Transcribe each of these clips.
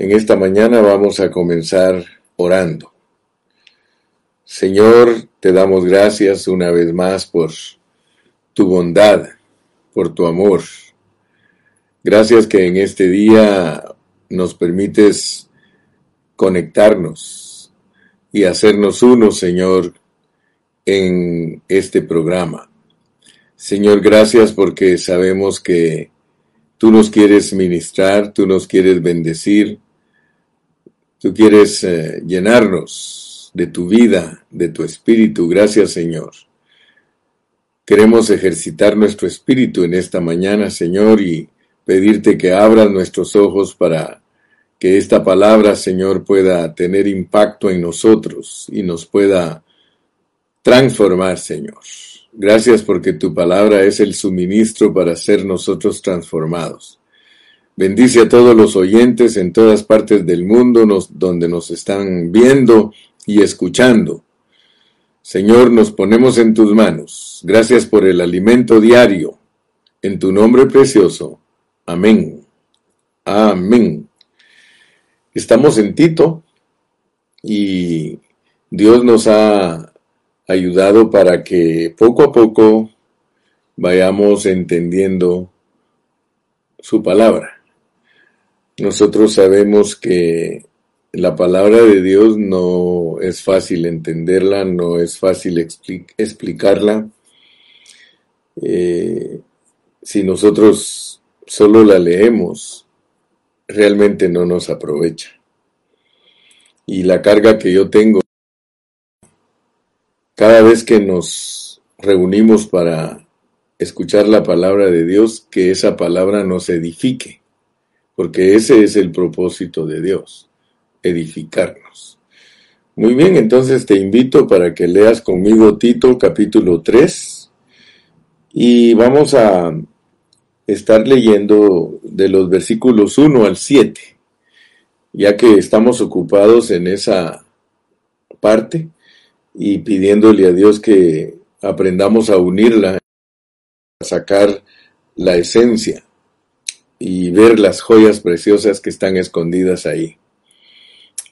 En esta mañana vamos a comenzar orando. Señor, te damos gracias una vez más por tu bondad, por tu amor. Gracias que en este día nos permites conectarnos y hacernos uno, Señor, en este programa. Señor, gracias porque sabemos que tú nos quieres ministrar, tú nos quieres bendecir, tú quieres eh, llenarnos de tu vida, de tu espíritu. Gracias, Señor. Queremos ejercitar nuestro espíritu en esta mañana, Señor, y pedirte que abras nuestros ojos para que esta palabra, Señor, pueda tener impacto en nosotros y nos pueda transformar, Señor. Gracias porque tu palabra es el suministro para ser nosotros transformados. Bendice a todos los oyentes en todas partes del mundo donde nos están viendo y escuchando. Señor, nos ponemos en tus manos. Gracias por el alimento diario. En tu nombre precioso. Amén. Amén. Estamos en Tito y Dios nos ha ayudado para que poco a poco vayamos entendiendo su palabra. Nosotros sabemos que la palabra de Dios no es fácil entenderla, no es fácil explicarla. Eh, si nosotros solo la leemos, realmente no nos aprovecha. Y la carga que yo tengo cada vez que nos reunimos para escuchar la palabra de Dios, que esa palabra nos edifique, porque ese es el propósito de Dios, edificarnos. Muy bien, entonces te invito para que leas conmigo Tito capítulo 3 y vamos a estar leyendo de los versículos 1 al 7, ya que estamos ocupados en esa parte y pidiéndole a Dios que aprendamos a unirla, a sacar la esencia y ver las joyas preciosas que están escondidas ahí.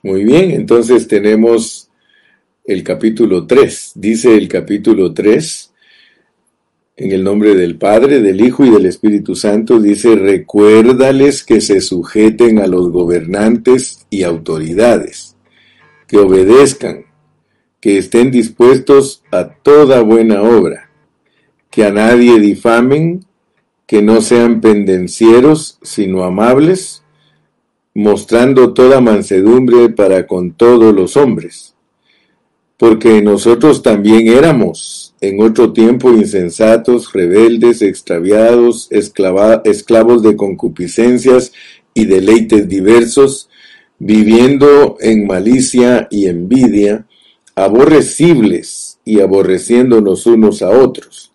Muy bien, entonces tenemos el capítulo 3. Dice el capítulo 3, en el nombre del Padre, del Hijo y del Espíritu Santo, dice, recuérdales que se sujeten a los gobernantes y autoridades, que obedezcan que estén dispuestos a toda buena obra, que a nadie difamen, que no sean pendencieros, sino amables, mostrando toda mansedumbre para con todos los hombres. Porque nosotros también éramos en otro tiempo insensatos, rebeldes, extraviados, esclavos de concupiscencias y deleites diversos, viviendo en malicia y envidia, aborrecibles y aborreciéndonos unos a otros.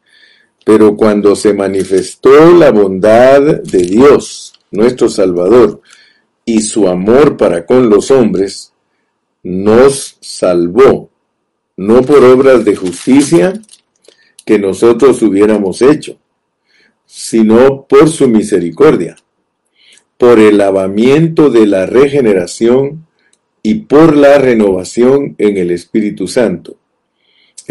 Pero cuando se manifestó la bondad de Dios, nuestro Salvador, y su amor para con los hombres, nos salvó, no por obras de justicia que nosotros hubiéramos hecho, sino por su misericordia, por el lavamiento de la regeneración y por la renovación en el Espíritu Santo,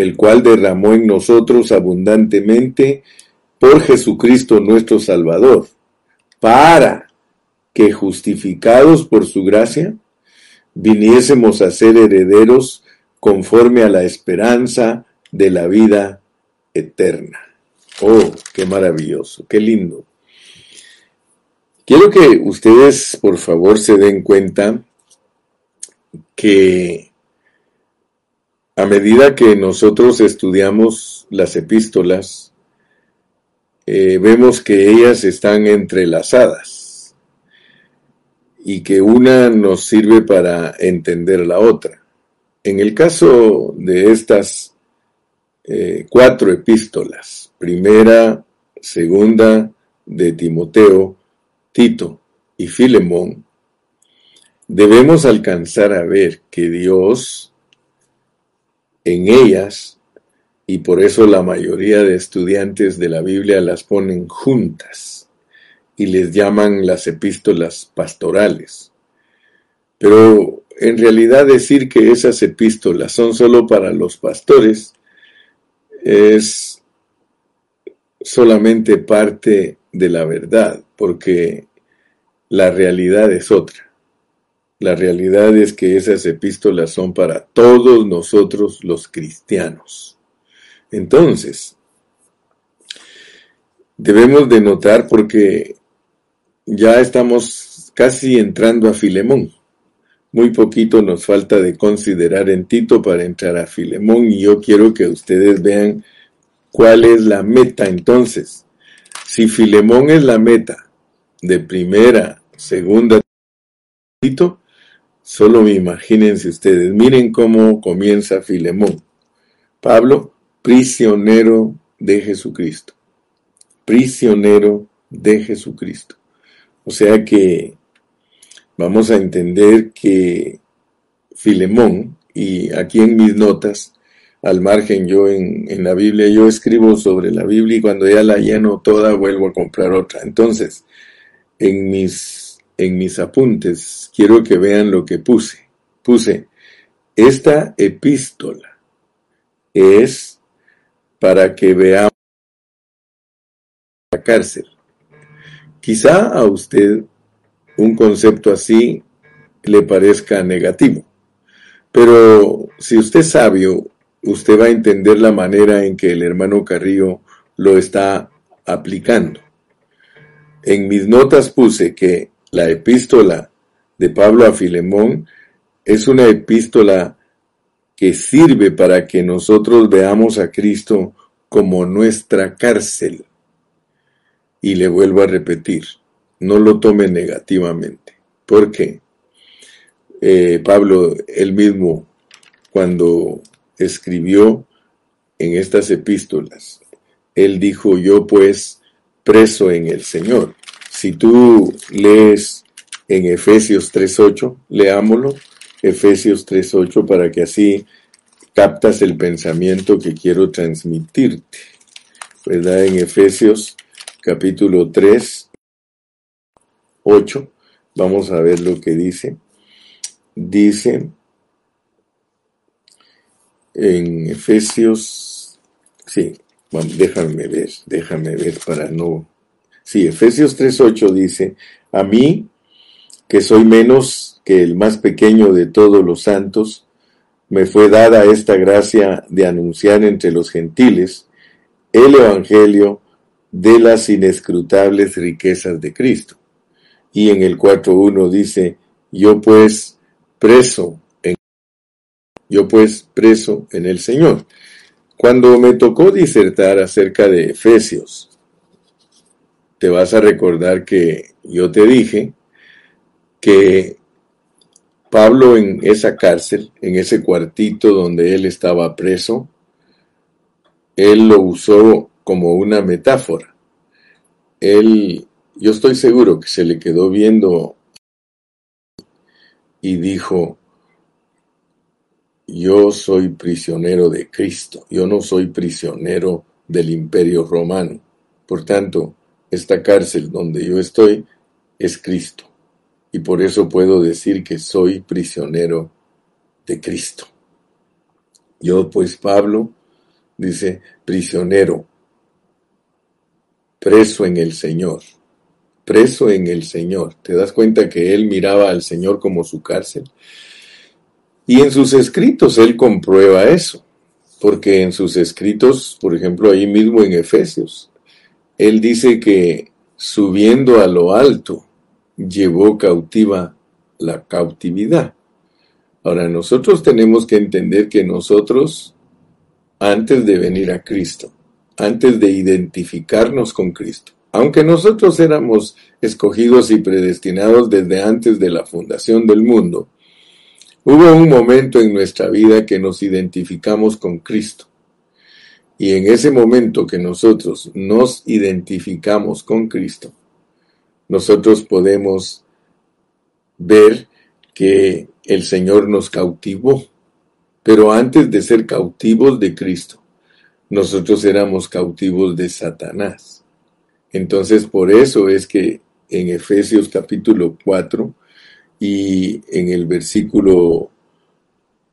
el cual derramó en nosotros abundantemente por Jesucristo nuestro Salvador, para que justificados por su gracia, viniésemos a ser herederos conforme a la esperanza de la vida eterna. Oh, qué maravilloso, qué lindo. Quiero que ustedes, por favor, se den cuenta que a medida que nosotros estudiamos las epístolas, eh, vemos que ellas están entrelazadas y que una nos sirve para entender la otra. En el caso de estas eh, cuatro epístolas, primera, segunda de Timoteo, Tito y Filemón, debemos alcanzar a ver que Dios en ellas, y por eso la mayoría de estudiantes de la Biblia las ponen juntas y les llaman las epístolas pastorales, Pero en realidad decir que esas epístolas son solo para los pastores es solamente parte de la verdad, porque la realidad es otra. La realidad es que esas epístolas son para todos nosotros los cristianos. Entonces, debemos de notar porque ya estamos casi entrando a Filemón. Muy poquito nos falta de considerar en Tito para entrar a Filemón y yo quiero que ustedes vean cuál es la meta entonces. Si Filemón es la meta de primera, segunda, Tito, solo imagínense ustedes, miren cómo comienza Filemón. Pablo, prisionero de Jesucristo prisionero de Jesucristo. O sea que vamos a entender que Filemón, y aquí en mis notas, al margen yo en, en, la Biblia, yo escribo sobre la Biblia y cuando ya la lleno toda vuelvo a comprar otra. Entonces, en mis, en mis apuntes quiero que vean lo que puse. Puse, esta epístola es para que veamos la cárcel. Quizá a usted un concepto así le parezca negativo, pero si usted es sabio, usted va a entender la manera en que el hermano Carrillo lo está aplicando. En mis notas puse que la epístola de Pablo a Filemón es una epístola que sirve para que nosotros veamos a Cristo como nuestra cárcel. Y le vuelvo a repetir, no lo tome negativamente. ¿Por qué? Eh, Pablo, él mismo, cuando escribió en estas epístolas, él dijo, yo pues preso en el Señor. Si tú lees en Efesios 3.8, leámoslo, Efesios 3.8, para que así captas el pensamiento que quiero transmitirte. ¿Verdad? En Efesios capítulo 3, 8. Vamos a ver lo que dice. Dice en Efesios, sí, déjame ver, déjame ver para no. Sí, Efesios 3.8 dice, a mí, que soy menos que el más pequeño de todos los santos, me fue dada esta gracia de anunciar entre los gentiles el Evangelio de las inescrutables riquezas de Cristo. Y en el 4.1 dice, yo pues preso en yo pues preso en el Señor. Cuando me tocó disertar acerca de Efesios, te vas a recordar que yo te dije que Pablo en esa cárcel, en ese cuartito donde él estaba preso, él lo usó como una metáfora. Él, yo estoy seguro que se le quedó viendo y dijo, yo soy prisionero de Cristo, yo no soy prisionero del imperio romano. Por tanto, esta cárcel donde yo estoy es Cristo. Y por eso puedo decir que soy prisionero de Cristo. Yo pues Pablo dice, prisionero preso en el Señor, preso en el Señor. ¿Te das cuenta que él miraba al Señor como su cárcel? Y en sus escritos él comprueba eso, porque en sus escritos, por ejemplo, ahí mismo en Efesios, él dice que subiendo a lo alto, llevó cautiva la cautividad. Ahora, nosotros tenemos que entender que nosotros, antes de venir a Cristo, antes de identificarnos con Cristo. Aunque nosotros éramos escogidos y predestinados desde antes de la fundación del mundo, hubo un momento en nuestra vida que nos identificamos con Cristo. Y en ese momento que nosotros nos identificamos con Cristo, nosotros podemos ver que el Señor nos cautivó. Pero antes de ser cautivos de Cristo, nosotros éramos cautivos de Satanás. Entonces, por eso es que en Efesios capítulo 4, y en el versículo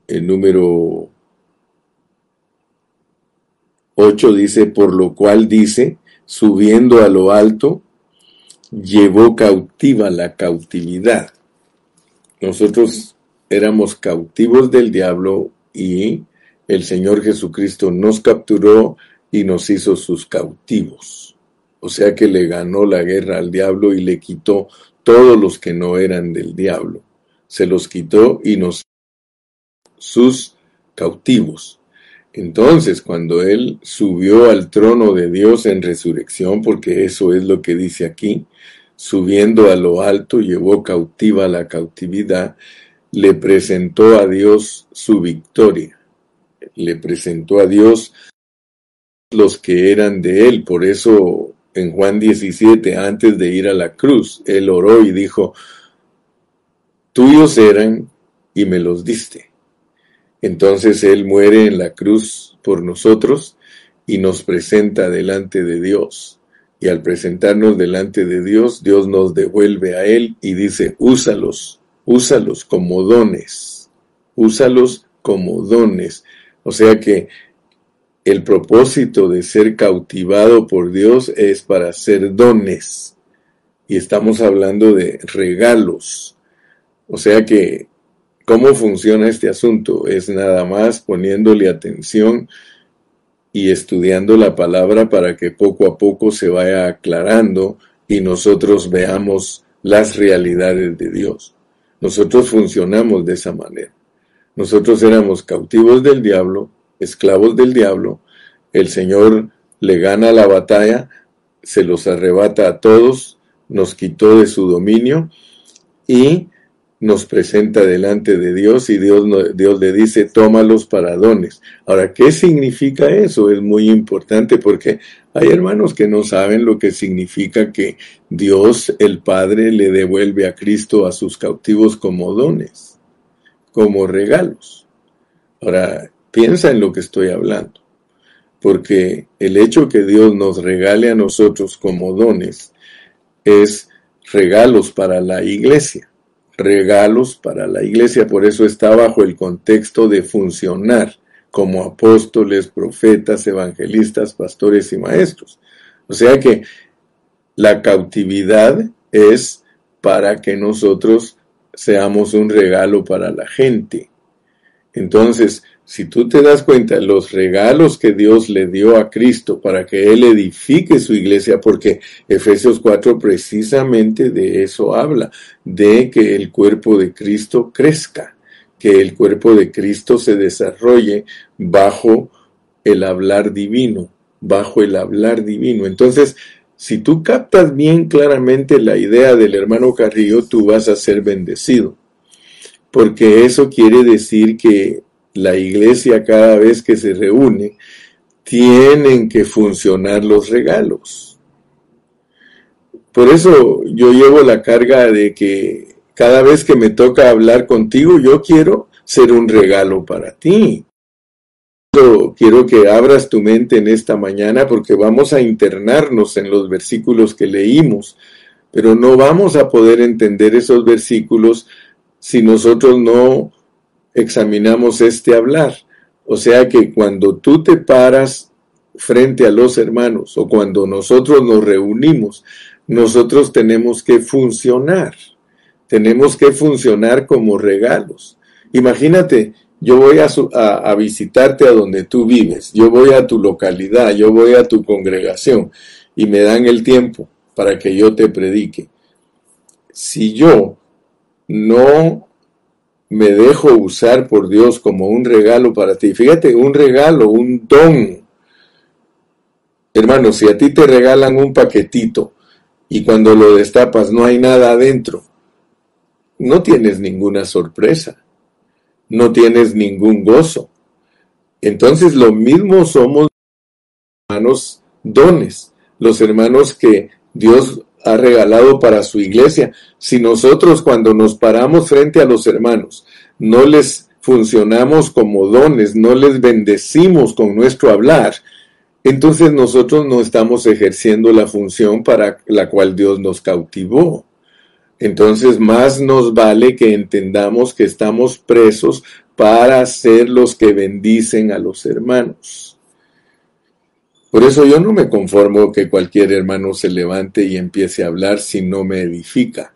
el número 8 dice, por lo cual dice, subiendo a lo alto, llevó cautiva la cautividad. Nosotros éramos cautivos del diablo y el Señor Jesucristo nos capturó y nos hizo sus cautivos. O sea que le ganó la guerra al diablo y le quitó todos los que no eran del diablo. Se los quitó y nos sus cautivos. Entonces, cuando Él subió al trono de Dios en resurrección, porque eso es lo que dice aquí, subiendo a lo alto, llevó cautiva la cautividad, le presentó a Dios su victoria. Le presentó a Dios los que eran de Él. Por eso en Juan 17, antes de ir a la cruz, Él oró y dijo, tuyos eran y me los diste. Entonces Él muere en la cruz por nosotros y nos presenta delante de Dios. Y al presentarnos delante de Dios, Dios nos devuelve a Él y dice, úsalos, úsalos como dones, úsalos como dones. O sea que el propósito de ser cautivado por Dios es para hacer dones. Y estamos hablando de regalos. O sea que ¿Cómo funciona este asunto? Es nada más poniéndole atención y estudiando la palabra para que poco a poco se vaya aclarando y nosotros veamos las realidades de Dios. Nosotros funcionamos de esa manera. Nosotros éramos cautivos del diablo, esclavos del diablo. El Señor le gana la batalla, se los arrebata a todos, nos quitó de su dominio y nos presenta delante de Dios y Dios, Dios le dice, tómalos para dones. Ahora, ¿qué significa eso? Es muy importante porque hay hermanos que no saben lo que significa que Dios, el Padre, le devuelve a Cristo a sus cautivos como dones, como regalos. Ahora, piensa en lo que estoy hablando, porque el hecho que Dios nos regale a nosotros como dones es regalos para la iglesia regalos para la iglesia, por eso está bajo el contexto de funcionar como apóstoles, profetas, evangelistas, pastores y maestros. O sea que la cautividad es para que nosotros seamos un regalo para la gente. Entonces, si tú te das cuenta, los regalos que Dios le dio a Cristo para que Él edifique su iglesia, porque Efesios 4 precisamente de eso habla, de que el cuerpo de Cristo crezca, que el cuerpo de Cristo se desarrolle bajo el hablar divino, bajo el hablar divino. Entonces, si tú captas bien claramente la idea del hermano Carrillo, tú vas a ser bendecido, porque eso quiere decir que la iglesia cada vez que se reúne, tienen que funcionar los regalos. Por eso yo llevo la carga de que cada vez que me toca hablar contigo, yo quiero ser un regalo para ti. Quiero que abras tu mente en esta mañana porque vamos a internarnos en los versículos que leímos, pero no vamos a poder entender esos versículos si nosotros no examinamos este hablar. O sea que cuando tú te paras frente a los hermanos o cuando nosotros nos reunimos, nosotros tenemos que funcionar. Tenemos que funcionar como regalos. Imagínate, yo voy a, visitarte a donde tú vives, yo voy a tu localidad, yo voy a tu congregación y me dan el tiempo para que yo te predique. Si yo no me dejo usar por Dios como un regalo para ti. Fíjate, un regalo, un don. Hermano, si a ti te regalan un paquetito y cuando lo destapas no hay nada adentro, no tienes ninguna sorpresa, no tienes ningún gozo. Entonces lo mismo somos hermanos dones, los hermanos que Dios ha regalado para su iglesia. Si nosotros cuando nos paramos frente a los hermanos no les funcionamos como dones, no les bendecimos con nuestro hablar, entonces nosotros no estamos ejerciendo la función para la cual Dios nos cautivó. entonces más nos vale que entendamos que estamos presos para ser los que bendicen a los hermanos. Por eso yo no me conformo que cualquier hermano se levante y empiece a hablar si no me edifica,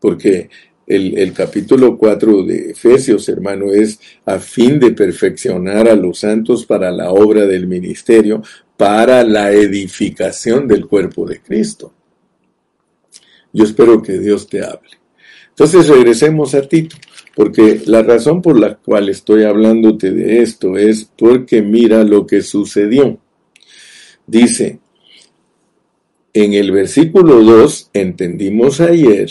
porque el, capítulo 4 de Efesios, hermano, es a fin de perfeccionar a los santos para la obra del ministerio, para la edificación del cuerpo de Cristo. Yo espero que Dios te hable. Entonces regresemos a Tito, porque la razón por la cual estoy hablándote de esto es porque mira lo que sucedió. Dice, en el versículo 2 entendimos ayer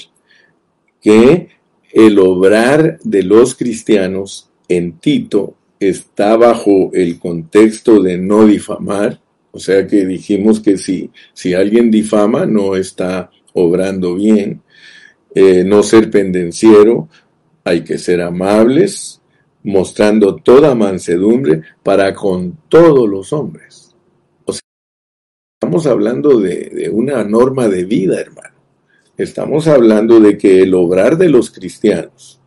que el obrar de los cristianos en Tito está bajo el contexto de no difamar, o sea que dijimos que si, si alguien difama no está obrando bien, eh, no ser pendenciero, hay que ser amables, mostrando toda mansedumbre para con todos los hombres. Estamos hablando de, de una norma de vida, hermano. Estamos hablando de que el obrar de los cristianos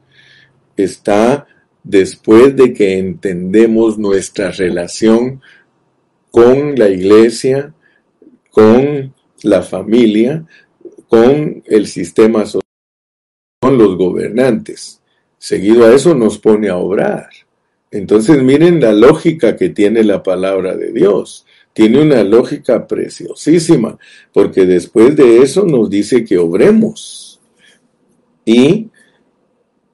está después de que entendemos nuestra relación con la iglesia, con la familia, con el sistema social, con los gobernantes. Seguido a eso nos pone a obrar. Entonces miren la lógica que tiene la palabra de Dios tiene una lógica preciosísima, porque después de eso nos dice que obremos. Y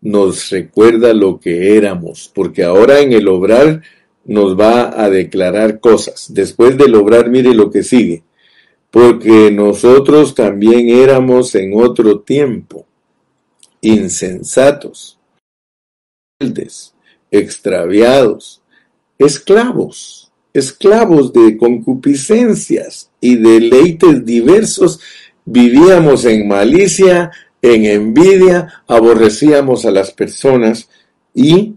nos recuerda lo que éramos, porque ahora en el obrar nos va a declarar cosas. Después del obrar, mire lo que sigue, porque nosotros también éramos en otro tiempo insensatos, extraviados, esclavos esclavos de concupiscencias y deleites diversos, vivíamos en malicia, en envidia, aborrecíamos a las personas y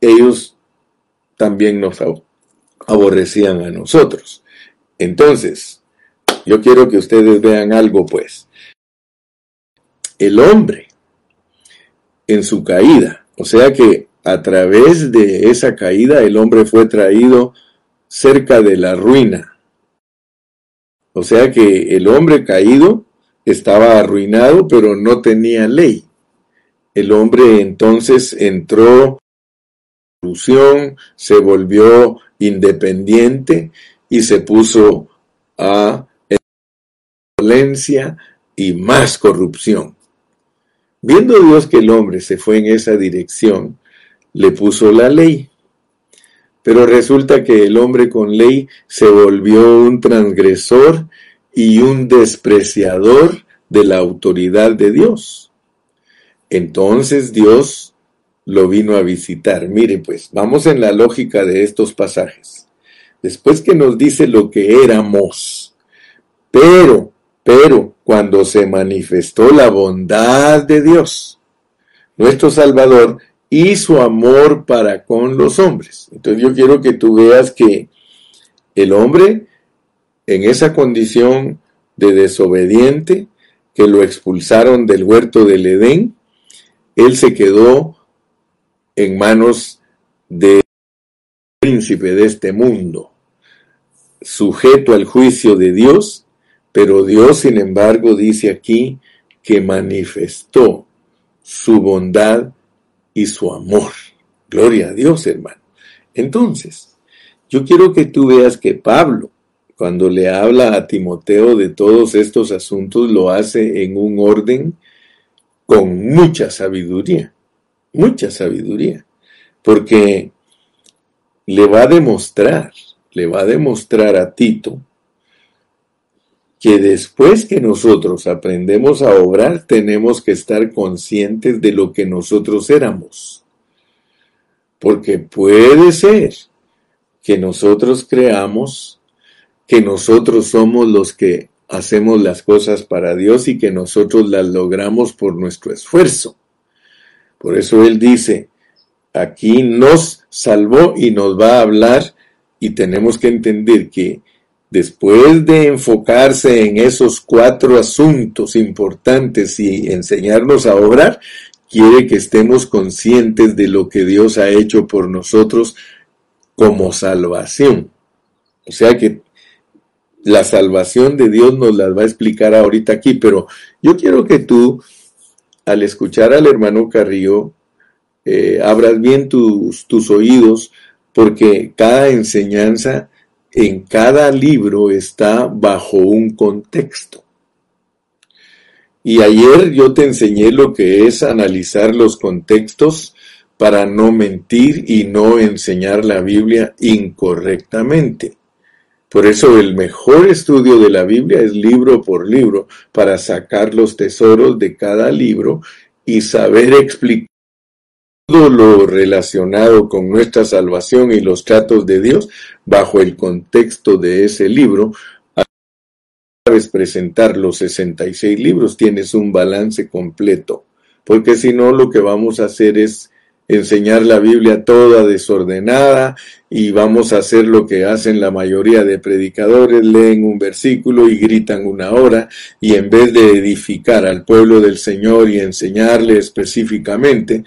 ellos también nos aborrecían a nosotros. Entonces, yo quiero que ustedes vean algo, pues. El hombre, en su caída, o sea que a través de esa caída el hombre fue traído cerca de la ruina. O sea que el hombre caído estaba arruinado, pero no tenía ley. El hombre entonces entró en corrupción, se volvió independiente y se puso a violencia y más corrupción. Viendo Dios que el hombre se fue en esa dirección, le puso la ley. Pero resulta que el hombre con ley se volvió un transgresor y un despreciador de la autoridad de Dios. Entonces Dios lo vino a visitar. Mire pues, vamos en la lógica de estos pasajes. Después que nos dice lo que éramos, pero, pero, cuando se manifestó la bondad de Dios, nuestro Salvador y su amor para con los hombres. Entonces yo quiero que tú veas que el hombre en esa condición de desobediente, que lo expulsaron del huerto del Edén, él se quedó en manos del príncipe de este mundo, sujeto al juicio de Dios, pero Dios, sin embargo, dice aquí que manifestó su bondad y su amor. Gloria a Dios, hermano. Entonces, yo quiero que tú veas que Pablo, cuando le habla a Timoteo de todos estos asuntos, lo hace en un orden con mucha sabiduría, mucha sabiduría, porque le va a demostrar, le va a demostrar a Tito que después que nosotros aprendemos a obrar, tenemos que estar conscientes de lo que nosotros éramos. Porque puede ser que nosotros creamos que nosotros somos los que hacemos las cosas para Dios y que nosotros las logramos por nuestro esfuerzo. Por eso Él dice, aquí nos salvó y nos va a hablar y tenemos que entender que después de enfocarse en esos cuatro asuntos importantes y enseñarnos a obrar, quiere que estemos conscientes de lo que Dios ha hecho por nosotros como salvación. O sea que la salvación de Dios nos la va a explicar ahorita aquí, pero yo quiero que tú, al escuchar al hermano Carrillo, eh, abras bien tus, tus oídos, porque cada enseñanza en cada libro está bajo un contexto. Y ayer yo te enseñé lo que es analizar los contextos para no mentir y no enseñar la Biblia incorrectamente. Por eso el mejor estudio de la Biblia es libro por libro, para sacar los tesoros de cada libro y saber explicar todo lo relacionado con nuestra salvación y los tratos de Dios bajo el contexto de ese libro. Sabes presentar los 66 libros, tienes un balance completo, porque si no lo que vamos a hacer es enseñar la Biblia toda desordenada y vamos a hacer lo que hacen la mayoría de predicadores, leen un versículo y gritan una hora y en vez de edificar al pueblo del Señor y enseñarle específicamente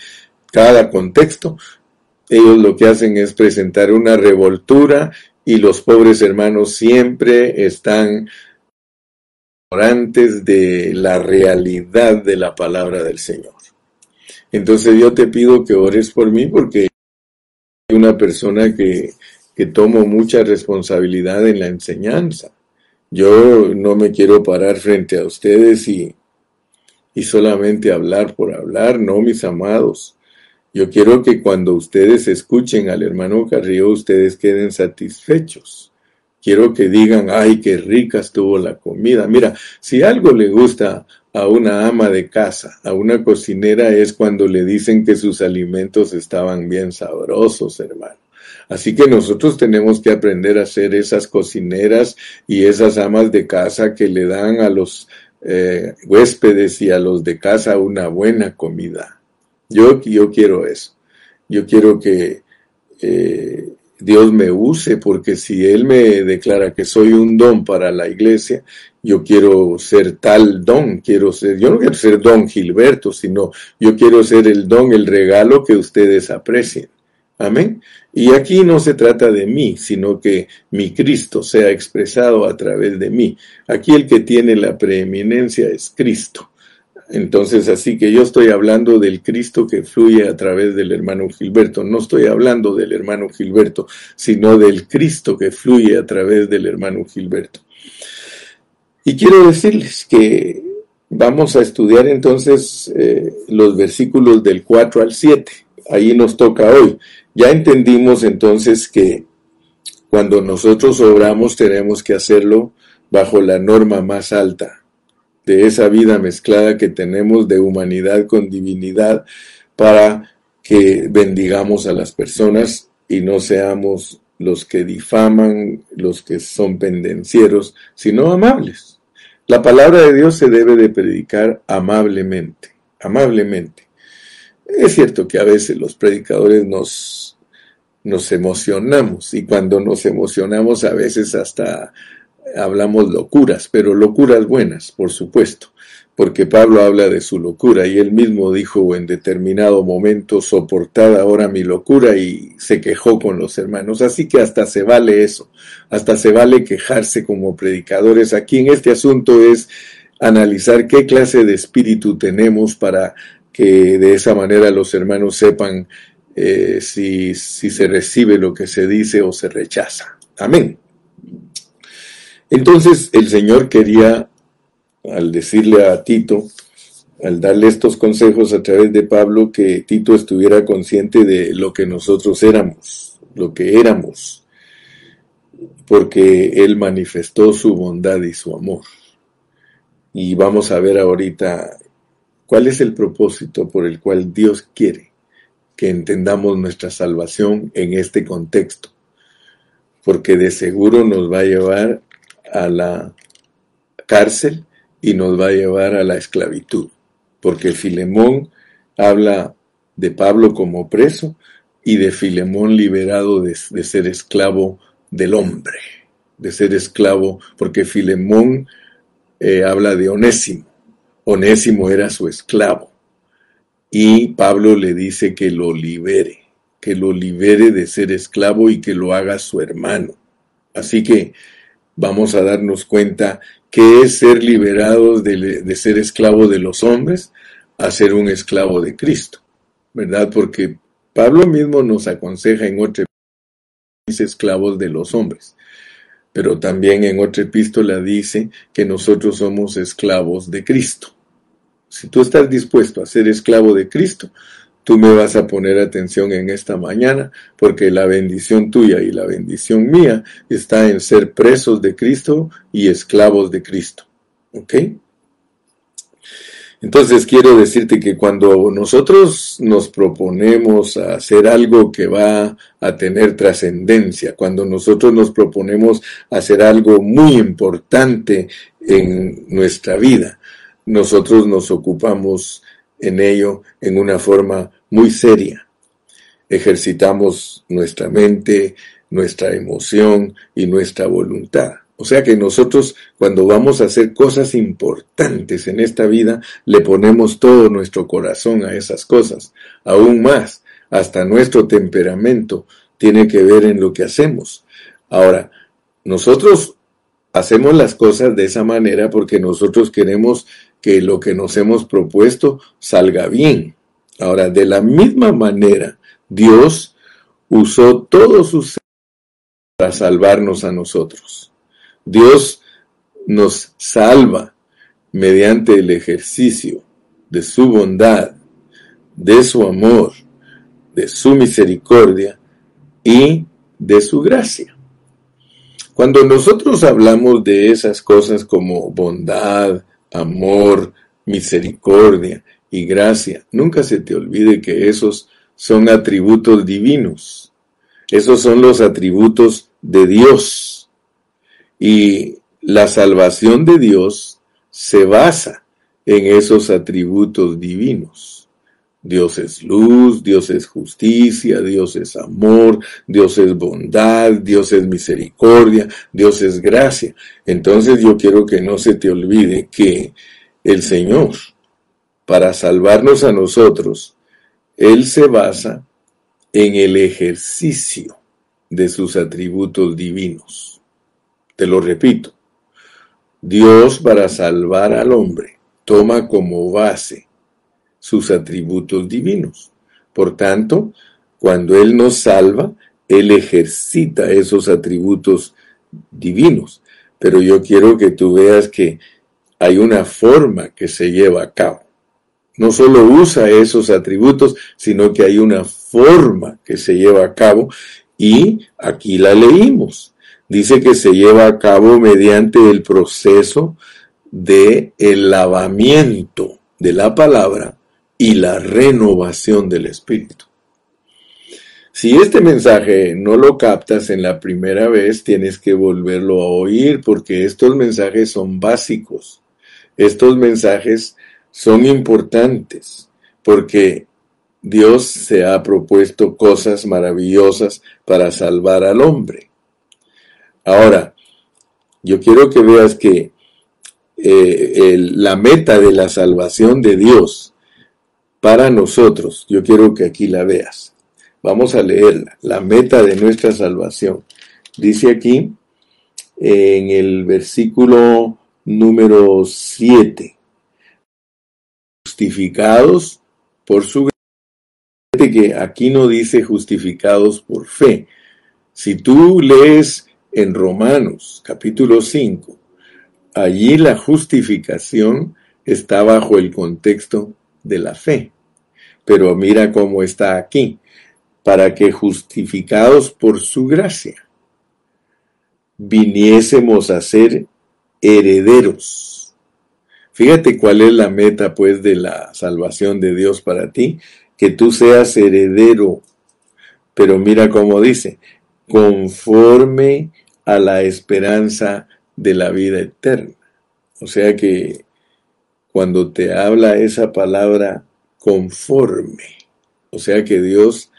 cada contexto, ellos lo que hacen es presentar una revoltura y los pobres hermanos siempre están ignorantes de la realidad de la palabra del Señor. Entonces yo te pido que ores por mí porque soy una persona que, que tomo mucha responsabilidad en la enseñanza. Yo no me quiero parar frente a ustedes y, y solamente hablar por hablar, no, mis amados. Yo quiero que cuando ustedes escuchen al hermano Carrillo, ustedes queden satisfechos. Quiero que digan, ay, qué rica estuvo la comida. Mira, si algo le gusta a una ama de casa, a una cocinera, es cuando le dicen que sus alimentos estaban bien sabrosos, hermano. Así que nosotros tenemos que aprender a ser esas cocineras y esas amas de casa que le dan a los eh, huéspedes y a los de casa una buena comida. Yo, yo quiero eso. Yo quiero que eh, Dios me use, porque si Él me declara que soy un don para la iglesia, yo quiero ser tal don, quiero ser, yo no quiero ser don Gilberto, sino yo quiero ser el don, el regalo que ustedes aprecien. Amén. Y aquí no se trata de mí, sino que mi Cristo sea expresado a través de mí. Aquí el que tiene la preeminencia es Cristo. Entonces, así que yo estoy hablando del Cristo que fluye a través del hermano Gilberto. No estoy hablando del hermano Gilberto, sino del Cristo que fluye a través del hermano Gilberto. Y quiero decirles que vamos a estudiar entonces eh, los versículos del 4 al 7. Ahí nos toca hoy. Ya entendimos entonces que cuando nosotros obramos tenemos que hacerlo bajo la norma más alta, de esa vida mezclada que tenemos de humanidad con divinidad para que bendigamos a las personas y no seamos los que difaman, los que son pendencieros, sino amables. La palabra de Dios se debe de predicar amablemente, amablemente. Es cierto que a veces los predicadores nos, nos emocionamos y cuando nos emocionamos a veces hasta hablamos locuras, pero locuras buenas, por supuesto, porque Pablo habla de su locura y él mismo dijo en determinado momento, soportad ahora mi locura y se quejó con los hermanos. Así que hasta se vale eso, hasta se vale quejarse como predicadores. Aquí en este asunto es analizar qué clase de espíritu tenemos para que de esa manera los hermanos sepan eh, si, si se recibe lo que se dice o se rechaza. Amén. Entonces el Señor quería, al decirle a Tito, al darle estos consejos a través de Pablo, que Tito estuviera consciente de lo que nosotros éramos, lo que éramos, porque Él manifestó su bondad y su amor. Y vamos a ver ahorita cuál es el propósito por el cual Dios quiere que entendamos nuestra salvación en este contexto, porque de seguro nos va a llevar a la cárcel y nos va a llevar a la esclavitud, porque Filemón habla de Pablo como preso y de Filemón liberado de, ser esclavo del hombre, de ser esclavo, porque Filemón eh, habla de Onésimo. Onésimo era su esclavo. Y Pablo le dice que lo libere, que lo libere de ser esclavo y que lo haga su hermano. Así que vamos a darnos cuenta que es ser liberados de, ser esclavo de los hombres a ser un esclavo de Cristo, ¿verdad? Porque Pablo mismo nos aconseja en otra esclavos de los hombres. Pero también en otra epístola dice que nosotros somos esclavos de Cristo. Si tú estás dispuesto a ser esclavo de Cristo, tú me vas a poner atención en esta mañana, porque la bendición tuya y la bendición mía está en ser presos de Cristo y esclavos de Cristo. ¿Ok? Entonces quiero decirte que cuando nosotros nos proponemos hacer algo que va a tener trascendencia, cuando nosotros nos proponemos hacer algo muy importante en nuestra vida, nosotros nos ocupamos en ello en una forma muy seria. Ejercitamos nuestra mente, nuestra emoción y nuestra voluntad. O sea que nosotros cuando vamos a hacer cosas importantes en esta vida, le ponemos todo nuestro corazón a esas cosas. Aún más, hasta nuestro temperamento tiene que ver en lo que hacemos. Ahora, nosotros hacemos las cosas de esa manera porque nosotros queremos que lo que nos hemos propuesto salga bien. Ahora, de la misma manera, Dios usó todos sus para salvarnos a nosotros. Dios nos salva mediante el ejercicio de su bondad, de su amor, de su misericordia y de su gracia. Cuando nosotros hablamos de esas cosas como bondad, amor, misericordia y gracia, nunca se te olvide que esos son atributos divinos. Esos son los atributos de Dios. Y la salvación de Dios se basa en esos atributos divinos. Dios es luz, Dios es justicia, Dios es amor, Dios es bondad, Dios es misericordia, Dios es gracia. Entonces yo quiero que no se te olvide que el Señor, para salvarnos a nosotros, Él se basa en el ejercicio de sus atributos divinos. Te lo repito, Dios para salvar al hombre toma como base sus atributos divinos. Por tanto, cuando Él nos salva, Él ejercita esos atributos divinos. Pero yo quiero que tú veas que hay una forma que se lleva a cabo. No solo usa esos atributos, sino que hay una forma que se lleva a cabo y aquí la leímos dice que se lleva a cabo mediante el proceso de el lavamiento de la palabra y la renovación del espíritu. Si este mensaje no lo captas en la primera vez, tienes que volverlo a oír porque estos mensajes son básicos. Estos mensajes son importantes porque Dios se ha propuesto cosas maravillosas para salvar al hombre. Ahora, yo quiero que veas que eh, la meta de la salvación de Dios para nosotros, yo quiero que aquí la veas. Vamos a leerla, la meta de nuestra salvación. Dice aquí en el versículo número 7, justificados por su que aquí no dice justificados por fe. Si tú lees en Romanos capítulo 5, allí la justificación está bajo el contexto de la fe. Pero mira cómo está aquí, para que justificados por su gracia, viniésemos a ser herederos. Fíjate cuál es la meta pues de la salvación de Dios para ti, que tú seas heredero. Pero mira cómo dice, conforme a la esperanza de la vida eterna. O sea que cuando te habla esa palabra conforme, o sea que Dios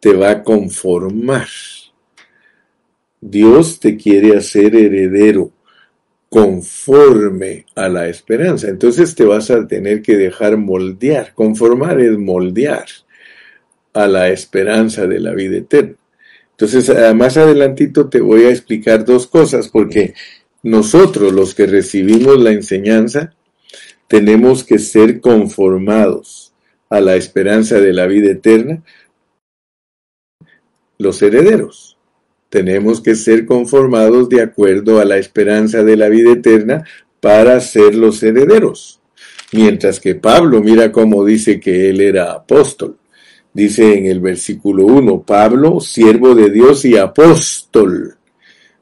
te va a conformar. Dios te quiere hacer heredero conforme a la esperanza. Entonces te vas a tener que dejar moldear. Conformar es moldear a la esperanza de la vida eterna. Entonces, ah, más adelantito te voy a explicar dos cosas, porque nosotros los que recibimos la enseñanza, tenemos que ser conformados a la esperanza de la vida eterna, los herederos tenemos que ser conformados de acuerdo a la esperanza de la vida eterna para ser los herederos. Mientras que Pablo, mira cómo dice que él era apóstol. Dice en el versículo 1, Pablo, siervo de Dios y apóstol.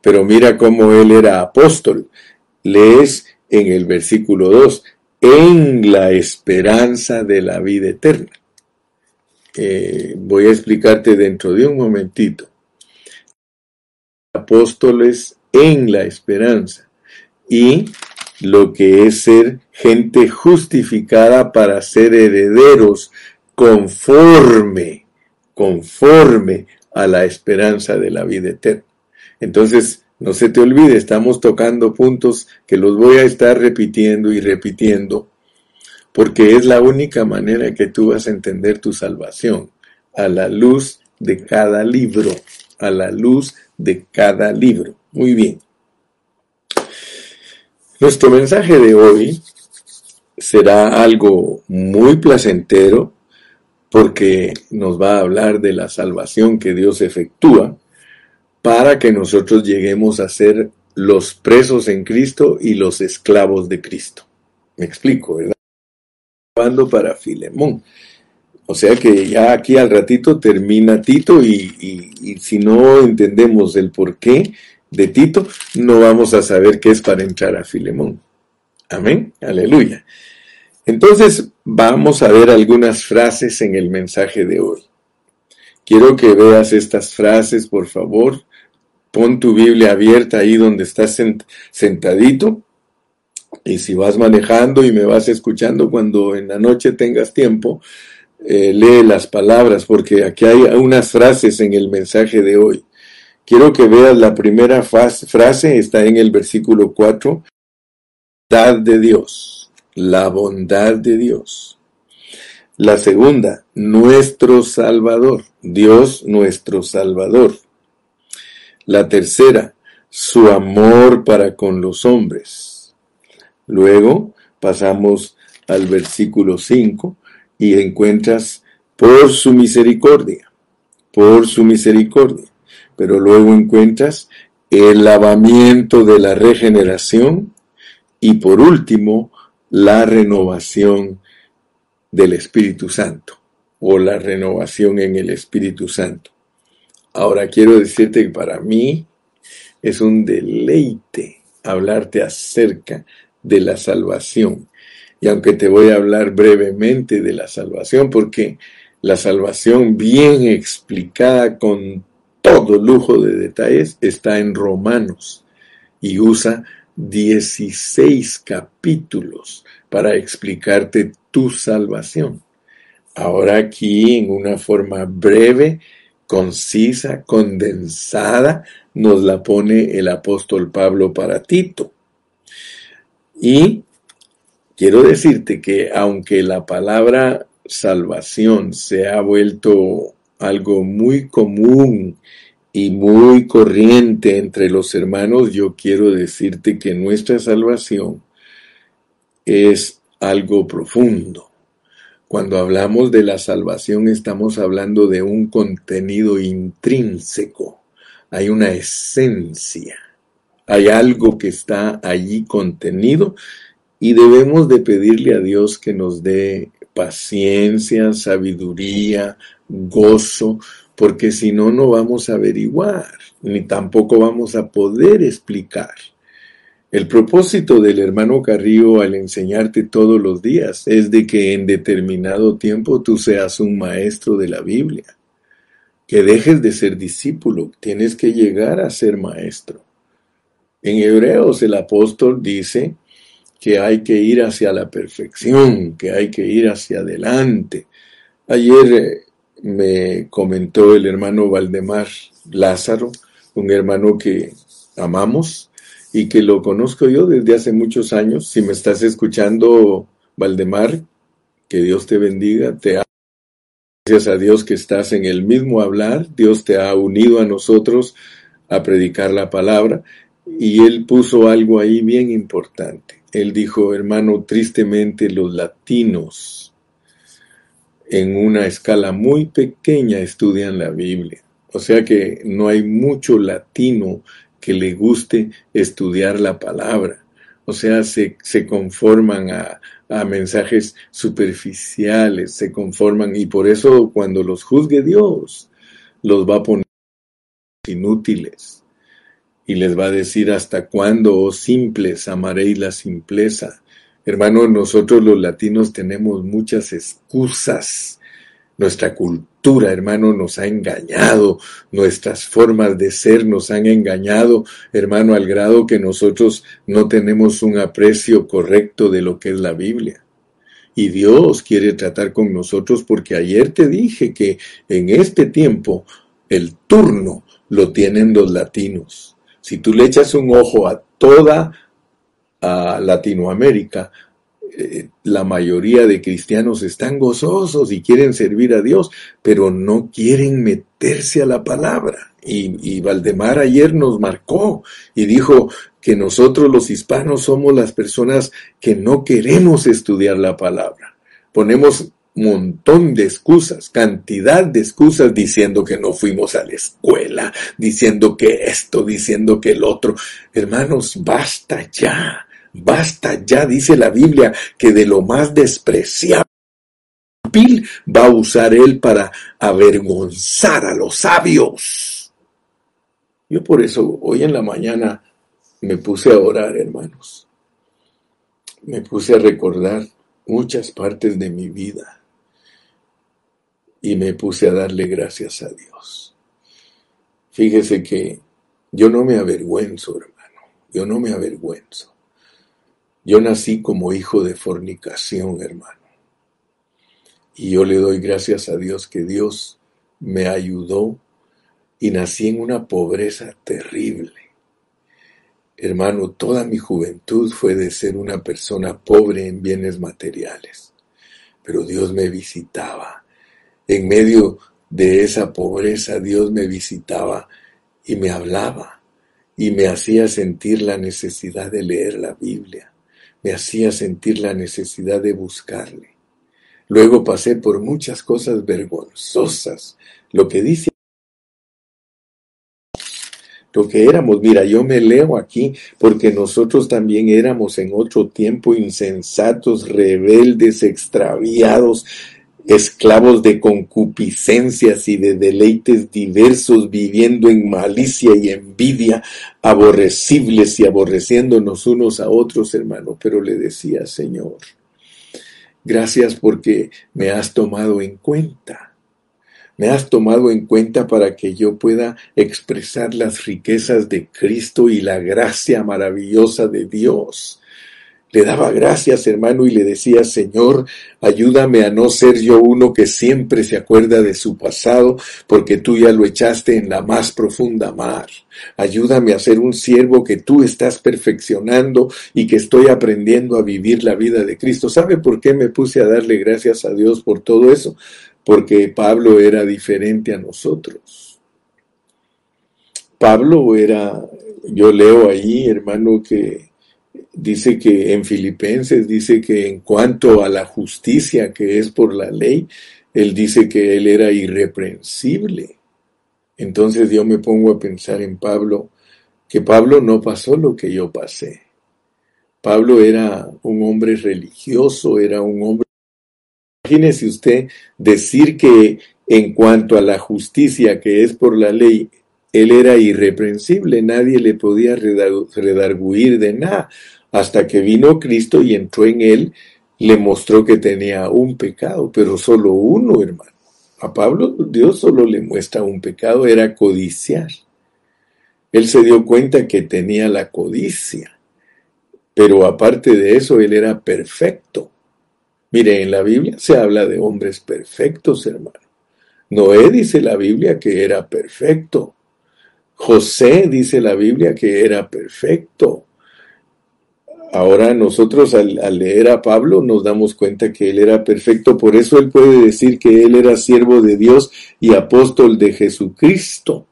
Pero mira cómo él era apóstol. Lees en el versículo 2, en la esperanza de la vida eterna. Eh, voy a explicarte dentro de un momentito apóstoles en la esperanza y lo que es ser gente justificada para ser herederos conforme, conforme a la esperanza de la vida eterna. Entonces, no se te olvide, estamos tocando puntos que los voy a estar repitiendo y repitiendo, porque es la única manera que tú vas a entender tu salvación, a la luz de cada libro, a la luz de cada libro. Muy bien. Nuestro mensaje de hoy será algo muy placentero porque nos va a hablar de la salvación que Dios efectúa para que nosotros lleguemos a ser los presos en Cristo y los esclavos de Cristo. Me explico, ¿verdad? Para Filemón. O sea que ya aquí al ratito termina Tito y, si no entendemos el porqué de Tito, no vamos a saber qué es para entrar a Filemón. Amén, aleluya. Entonces vamos a ver algunas frases en el mensaje de hoy. Quiero que veas estas frases, por favor. Pon tu Biblia abierta ahí donde estás sentadito. Y si vas manejando y me vas escuchando cuando en la noche tengas tiempo, eh, lee las palabras, porque aquí hay unas frases en el mensaje de hoy. Quiero que veas la primera frase, está en el versículo 4, bondad de Dios, la bondad de Dios. La segunda, nuestro Salvador, Dios nuestro Salvador. La tercera, su amor para con los hombres. Luego pasamos al versículo 5, y encuentras por su misericordia, por su misericordia. Pero luego encuentras el lavamiento de la regeneración y por último la renovación del Espíritu Santo o la renovación en el Espíritu Santo. Ahora quiero decirte que para mí es un deleite hablarte acerca de la salvación y aunque te voy a hablar brevemente de la salvación, porque la salvación bien explicada con todo lujo de detalles está en Romanos y usa 16 capítulos para explicarte tu salvación. Ahora aquí en una forma breve, concisa, condensada, nos la pone el apóstol Pablo para Tito. Y Quiero decirte que aunque la palabra salvación se ha vuelto algo muy común y muy corriente entre los hermanos, yo quiero decirte que nuestra salvación es algo profundo. Cuando hablamos de la salvación estamos hablando de un contenido intrínseco, hay una esencia, hay algo que está allí contenido y debemos de pedirle a Dios que nos dé paciencia, sabiduría, gozo, porque si no, no vamos a averiguar, ni tampoco vamos a poder explicar. El propósito del hermano Carrillo al enseñarte todos los días es de que en determinado tiempo tú seas un maestro de la Biblia, que dejes de ser discípulo, tienes que llegar a ser maestro. En Hebreos el apóstol dice que hay que ir hacia la perfección, que hay que ir hacia adelante. Ayer eh, me comentó el hermano Valdemar Lázaro un hermano que amamos y que lo conozco yo desde hace muchos años. Si me estás escuchando, Valdemar, que Dios te bendiga, te amo. Gracias a Dios que estás en el mismo hablar, Dios te ha unido a nosotros a predicar la palabra y él puso algo ahí bien importante. Él dijo, hermano, tristemente los latinos en una escala muy pequeña estudian la Biblia. O sea que no hay mucho latino que le guste estudiar la palabra. O sea, se, se conforman a, a mensajes superficiales, se conforman y por eso cuando los juzgue Dios, los va a poner inútiles y les va a decir hasta cuándo, oh simples, amaréis la simpleza. Hermanos, nosotros los latinos tenemos muchas excusas. Nuestra hermano, nos ha engañado, nuestras formas de ser nos han engañado, hermano, al grado que nosotros no tenemos un aprecio correcto de lo que es la Biblia. Y Dios quiere tratar con nosotros porque ayer te dije que en este tiempo el turno lo tienen los latinos. Si tú le echas un ojo a toda Latinoamérica, eh, la mayoría de cristianos están gozosos y quieren servir a Dios, pero no quieren meterse a la palabra. Y, y Valdemar ayer nos marcó y dijo que nosotros los hispanos somos las personas que no queremos estudiar la palabra. Ponemos montón de excusas, cantidad de excusas diciendo que no fuimos a la escuela, diciendo que esto, diciendo que el otro. Hermanos, basta ya, basta ya, dice la Biblia, que de lo más despreciable va a usar él para avergonzar a los sabios. Yo por eso hoy en la mañana me puse a orar, hermanos. Me puse a recordar muchas partes de mi vida y me puse a darle gracias a Dios. Fíjese que yo no me avergüenzo, hermano, yo no me avergüenzo. Yo nací como hijo de fornicación, hermano. Y yo le doy gracias a Dios que Dios me ayudó y nací en una pobreza terrible. Hermano, toda mi juventud fue de ser una persona pobre en bienes materiales. Pero Dios me visitaba en medio de esa pobreza Dios me visitaba y me hablaba y me hacía sentir la necesidad de leer la Biblia, me hacía sentir la necesidad de buscarle. Luego pasé por muchas cosas vergonzosas, lo que dice lo que éramos. Mira, yo me leo aquí porque nosotros también éramos en otro tiempo insensatos, rebeldes, extraviados, esclavos de concupiscencias y de deleites diversos, viviendo en malicia y envidia, aborrecibles y aborreciéndonos unos a otros, hermano. Pero le decía, Señor, gracias porque me has tomado en cuenta. Me has tomado en cuenta para que yo pueda expresar las riquezas de Cristo y la gracia maravillosa de Dios le daba gracias, hermano, y le decía, Señor, ayúdame a no ser yo uno que siempre se acuerda de su pasado, porque tú ya lo echaste en la más profunda mar. Ayúdame a ser un siervo que tú estás perfeccionando y que estoy aprendiendo a vivir la vida de Cristo. ¿Sabe por qué me puse a darle gracias a Dios por todo eso? Porque Pablo era diferente a nosotros. Pablo era, yo leo ahí, hermano, que dice que en Filipenses dice que en cuanto a la justicia que es por la ley, él dice que él era irreprensible. Entonces yo me pongo a pensar en Pablo, que Pablo no pasó lo que yo pasé. Pablo era un hombre religioso, era un hombre... Imagínese usted decir que en cuanto a la justicia que es por la ley, él era irreprensible, nadie le podía redarguir de nada, hasta que vino Cristo y entró en él, le mostró que tenía un pecado, pero solo uno, hermano. A Pablo Dios solo le muestra un pecado, era codiciar. Él se dio cuenta que tenía la codicia, pero aparte de eso, él era perfecto. Mire, en la Biblia se habla de hombres perfectos, hermano. Noé dice la Biblia que era perfecto. José, dice la Biblia, que era perfecto. Ahora nosotros al, leer a Pablo nos damos cuenta que él era perfecto, por eso él puede decir que él era siervo de Dios y apóstol de Jesucristo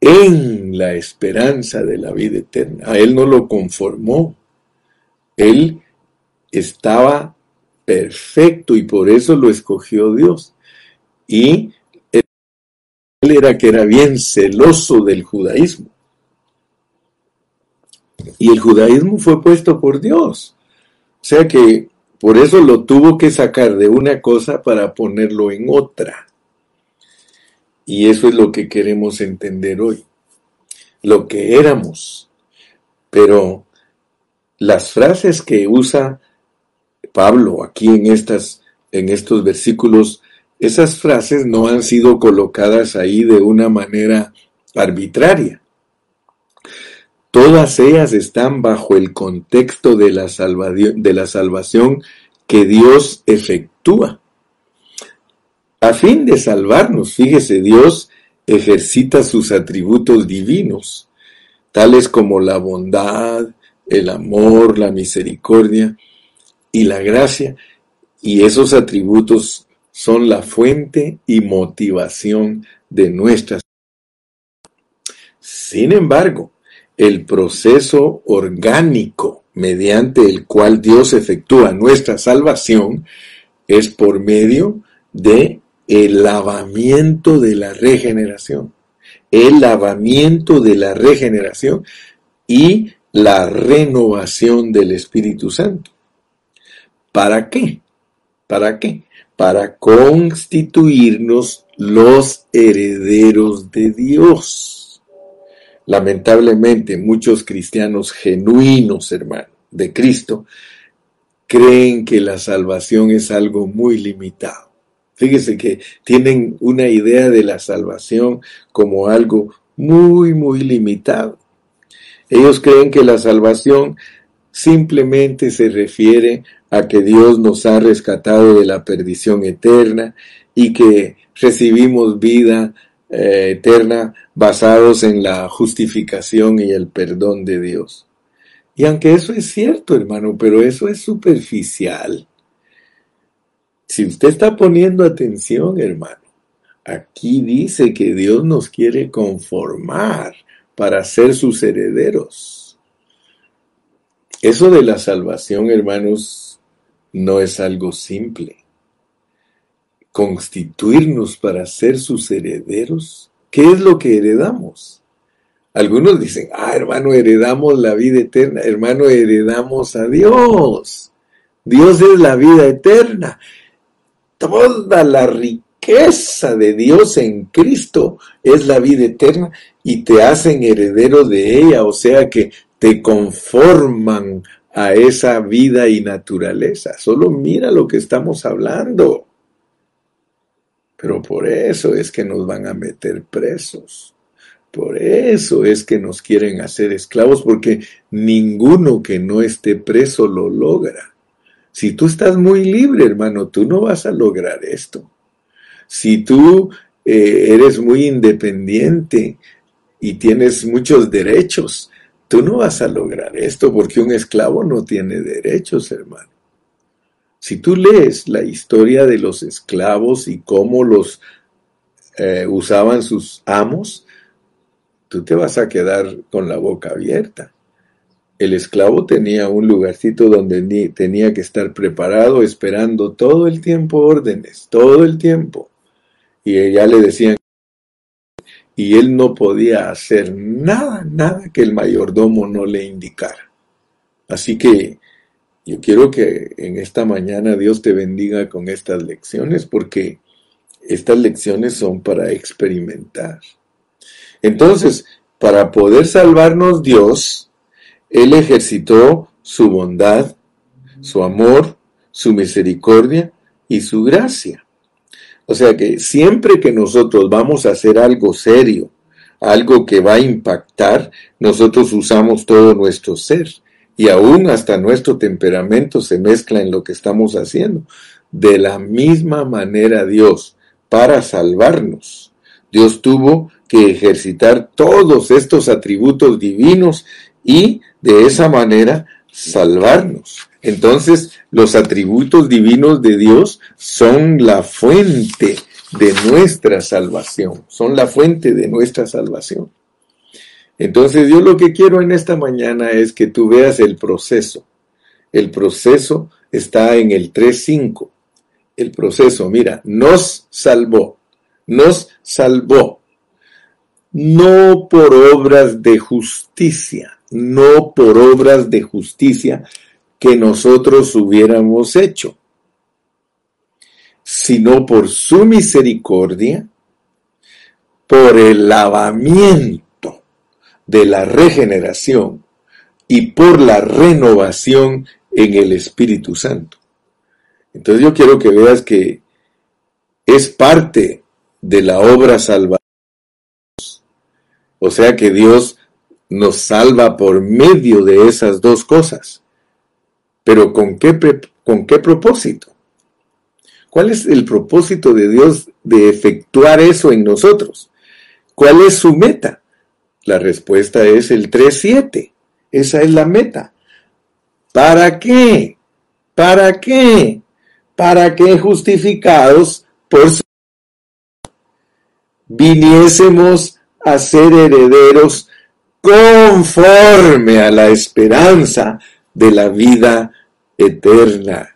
en la esperanza de la vida eterna. A él no lo conformó. Él estaba perfecto y por eso lo escogió Dios. Y él era que era bien celoso del judaísmo. Y el judaísmo fue puesto por Dios. O sea que por eso lo tuvo que sacar de una cosa para ponerlo en otra. Y eso es lo que queremos entender hoy. Lo que éramos. Pero las frases que usa Pablo aquí en, estas, en estos versículos, esas frases no han sido colocadas ahí de una manera arbitraria. Todas ellas están bajo el contexto de la, salvación que Dios efectúa. A fin de salvarnos, fíjese, Dios ejercita sus atributos divinos, tales como la bondad, el amor, la misericordia y la gracia, y esos atributos son la fuente y motivación de nuestras. Sin embargo, el proceso orgánico mediante el cual Dios efectúa nuestra salvación es por medio de el lavamiento de la regeneración. El lavamiento de la regeneración y la renovación del Espíritu Santo. ¿Para qué? ¿Para qué? Para constituirnos los herederos de Dios. Lamentablemente, muchos cristianos genuinos, hermano, de Cristo, creen que la salvación es algo muy limitado. Fíjese que tienen una idea de la salvación como algo muy, muy limitado. Ellos creen que la salvación simplemente se refiere a que Dios nos ha rescatado de la perdición eterna y que recibimos vida eh, eterna basados en la justificación y el perdón de Dios. Y aunque eso es cierto, hermano, pero eso es superficial. Si usted está poniendo atención, hermano, aquí dice que Dios nos quiere conformar para ser sus herederos. Eso de la salvación, hermanos, no es algo simple constituirnos para ser sus herederos? ¿Qué es lo que heredamos? Algunos dicen, ah, hermano, heredamos la vida eterna, hermano, heredamos a Dios. Dios es la vida eterna. Toda la riqueza de Dios en Cristo es la vida eterna y te hacen heredero de ella, o sea que te conforman a esa vida y naturaleza. Solo mira lo que estamos hablando. Pero por eso es que nos van a meter presos. Por eso es que nos quieren hacer esclavos, porque ninguno que no esté preso lo logra. Si tú estás muy libre, hermano, tú no vas a lograr esto. Si tú eh, eres muy independiente y tienes muchos derechos, tú no vas a lograr esto, porque un esclavo no tiene derechos, hermano. Si tú lees la historia de los esclavos y cómo los eh, usaban sus amos, tú te vas a quedar con la boca abierta. El esclavo tenía un lugarcito donde tenía que estar preparado, esperando todo el tiempo órdenes, todo el tiempo. Y ya le decían, y él no podía hacer nada, nada que el mayordomo no le indicara. Así que yo quiero que en esta mañana Dios te bendiga con estas lecciones porque estas lecciones son para experimentar. Entonces, para poder salvarnos Dios, Él ejercitó su bondad, su amor, su misericordia y su gracia. O sea que siempre que nosotros vamos a hacer algo serio, algo que va a impactar, nosotros usamos todo nuestro ser y aún hasta nuestro temperamento se mezcla en lo que estamos haciendo. De la misma manera Dios, para salvarnos, Dios tuvo que ejercitar todos estos atributos divinos y de esa manera salvarnos. Entonces, los atributos divinos de Dios son la fuente de nuestra salvación, son la fuente de nuestra salvación. Entonces, yo lo que quiero en esta mañana es que tú veas el proceso. El proceso está en el 3.5. El proceso, mira, nos salvó, nos salvó. No por obras de justicia, no por obras de justicia que nosotros hubiéramos hecho, sino por su misericordia, por el lavamiento de la regeneración y por la renovación en el Espíritu Santo. Entonces yo quiero que veas que es parte de la obra salvadora. O sea que Dios nos salva por medio de esas dos cosas. Pero ¿con qué, con qué propósito? ¿Cuál es el propósito de Dios de efectuar eso en nosotros? ¿Cuál es su meta? La respuesta es el 3.7. Esa es la meta. ¿Para qué? ¿Para qué? Para que justificados por su viniésemos a ser herederos conforme a la esperanza de la vida eterna.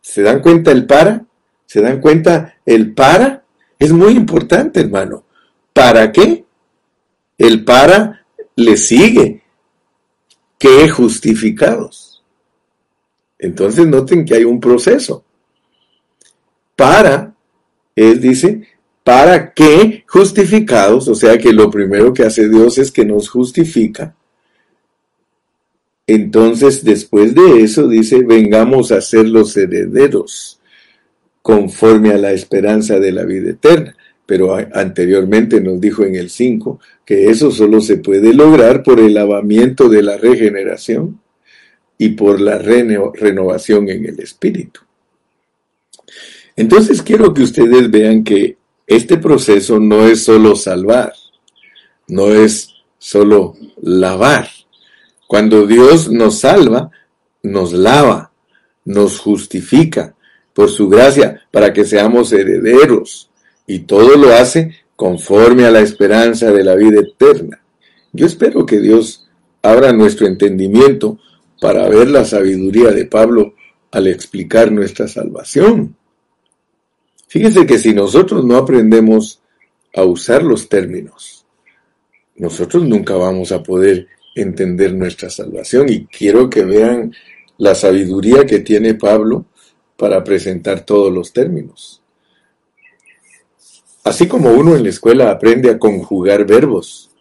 ¿Se dan cuenta el para? ¿Se dan cuenta el para? Es muy importante, hermano. ¿Para qué? El para le sigue. Que justificados. Entonces noten que hay un proceso. Para, él dice, para que justificados, o sea que lo primero que hace Dios es que nos justifica. Entonces, después de eso, dice, vengamos a ser los herederos, conforme a la esperanza de la vida eterna. Pero anteriormente nos dijo en el 5 que eso solo se puede lograr por el lavamiento de la regeneración y por la renovación en el espíritu. Entonces quiero que ustedes vean que este proceso no es solo salvar, no es solo lavar. Cuando Dios nos salva, nos lava, nos justifica por su gracia para que seamos herederos y todo lo hace conforme a la esperanza de la vida eterna. Yo espero que Dios abra nuestro entendimiento para ver la sabiduría de Pablo al explicar nuestra salvación. Fíjense que si nosotros no aprendemos a usar los términos, nosotros nunca vamos a poder entender nuestra salvación. Y quiero que vean la sabiduría que tiene Pablo para presentar todos los términos. Así como uno en la escuela aprende a conjugar verbos,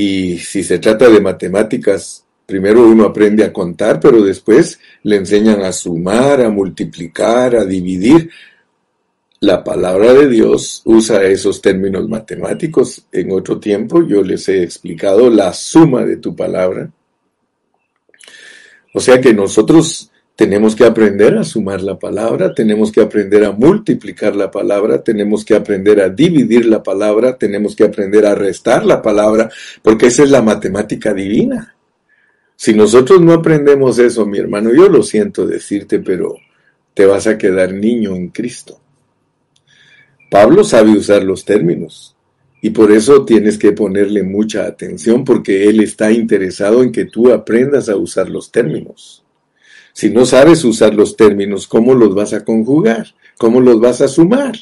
y si se trata de matemáticas, primero uno aprende a contar, pero después le enseñan a sumar, a multiplicar, a dividir. La palabra de Dios usa esos términos matemáticos. En otro tiempo yo les he explicado la suma de tu palabra. O sea que nosotros tenemos que aprender a sumar la palabra, tenemos que aprender a multiplicar la palabra, tenemos que aprender a dividir la palabra, tenemos que aprender a restar la palabra, porque esa es la matemática divina. Si nosotros no aprendemos eso, mi hermano, yo lo siento decirte, pero te vas a quedar niño en Cristo. Pablo sabe usar los términos y por eso tienes que ponerle mucha atención porque él está interesado en que tú aprendas a usar los términos. Si no sabes usar los términos, ¿cómo los vas a conjugar? ¿Cómo los vas a sumar?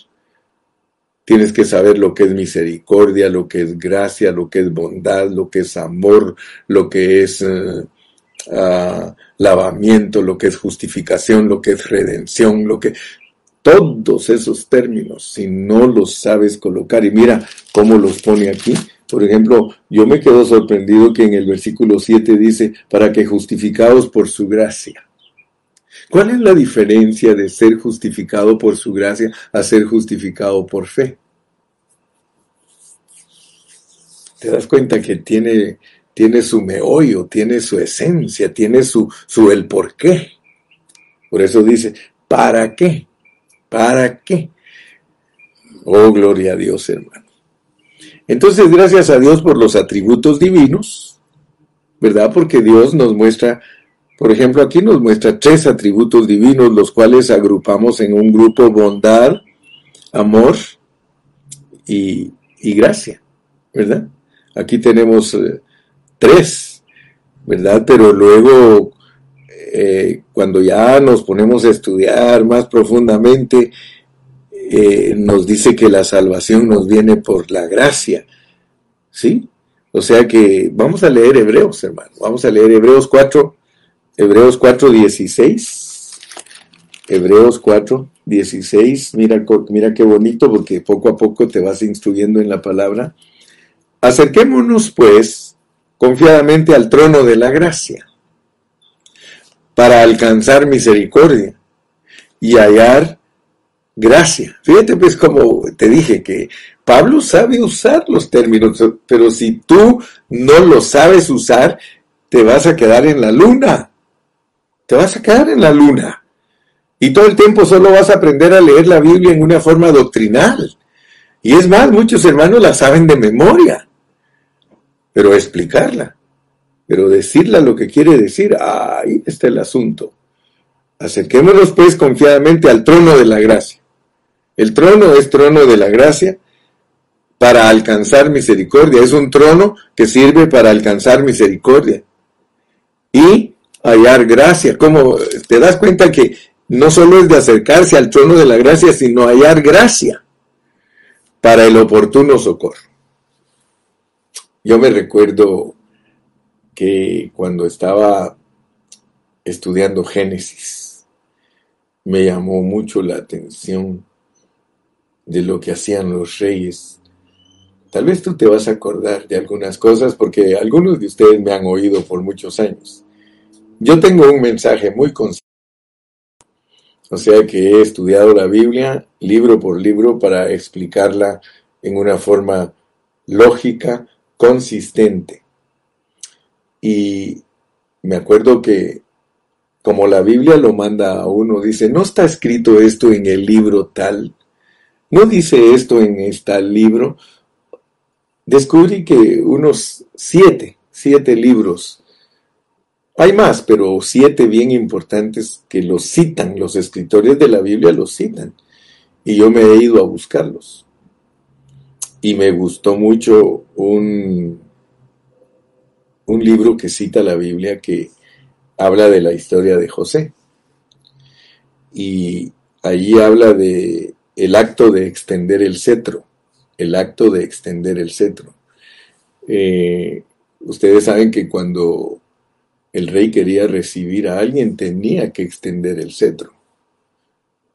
Tienes que saber lo que es misericordia, lo que es gracia, lo que es bondad, lo que es amor, lo que es eh, ah, lavamiento, lo que es justificación, lo que es redención, lo que todos esos términos, si no los sabes colocar, y mira cómo los pone aquí. Por ejemplo, yo me quedo sorprendido que en el versículo 7 dice, para que justificados por su gracia. ¿Cuál es la diferencia de ser justificado por su gracia a ser justificado por fe? Te das cuenta que tiene, tiene su meollo, tiene su esencia, tiene su, su el por qué. Por eso dice, ¿para qué? ¿Para qué? Oh, gloria a Dios, hermano. Entonces, gracias a Dios por los atributos divinos, ¿verdad? Porque Dios nos muestra, por ejemplo, aquí nos muestra tres atributos divinos, los cuales agrupamos en un grupo bondad, amor y, gracia, ¿verdad? Aquí tenemos eh, tres, ¿verdad? Pero luego, eh, cuando ya nos ponemos a estudiar más profundamente, eh, nos dice que la salvación nos viene por la gracia. ¿Sí? O sea que vamos a leer Hebreos, hermano. Vamos a leer Hebreos 4, Hebreos 4, 16. Hebreos 4, 16. Mira, mira qué bonito porque poco a poco te vas instruyendo en la palabra. Acerquémonos pues confiadamente al trono de la gracia para alcanzar misericordia y hallar gracia. Fíjate pues como te dije que Pablo sabe usar los términos, pero si tú no los sabes usar, te vas a quedar en la luna. Te vas a quedar en la luna. Y todo el tiempo solo vas a aprender a leer la Biblia en una forma doctrinal. Y es más, muchos hermanos la saben de memoria. Pero explicarla, pero decirla lo que quiere decir, ahí está el asunto. Acerquémonos pues confiadamente al trono de la gracia el trono es trono de la gracia para alcanzar misericordia. Es un trono que sirve para alcanzar misericordia y hallar gracia. Como te das cuenta que no solo es de acercarse al trono de la gracia, sino hallar gracia para el oportuno socorro. Yo me recuerdo que cuando estaba estudiando Génesis, me llamó mucho la atención de lo que hacían los reyes. Tal vez tú te vas a acordar de algunas cosas porque algunos de ustedes me han oído por muchos años. Yo tengo un mensaje muy consciente. O sea que he estudiado la Biblia libro por libro para explicarla en una forma lógica, consistente. Y me acuerdo que como la Biblia lo manda a uno, dice, no está escrito esto en el libro tal, ¿No dice esto en este libro? Descubrí que unos siete, siete libros, hay más, pero siete bien importantes que los citan, los escritores de la Biblia los citan. Y yo me he ido a buscarlos. Y me gustó mucho un, un libro que cita la Biblia que habla de la historia de José. Y allí habla de el acto de extender el cetro, el acto de extender el cetro. Eh, ustedes saben que cuando el rey quería recibir a alguien tenía que extender el cetro.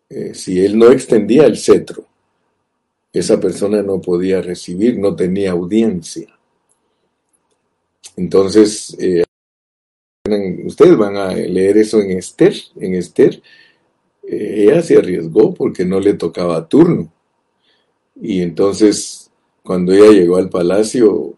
Eh, si él no extendía el cetro, esa persona no podía recibir, no tenía audiencia. Entonces, eh, ustedes van a leer eso en Esther, en Esther, ella se arriesgó porque no le tocaba turno. Y entonces, cuando ella llegó al palacio,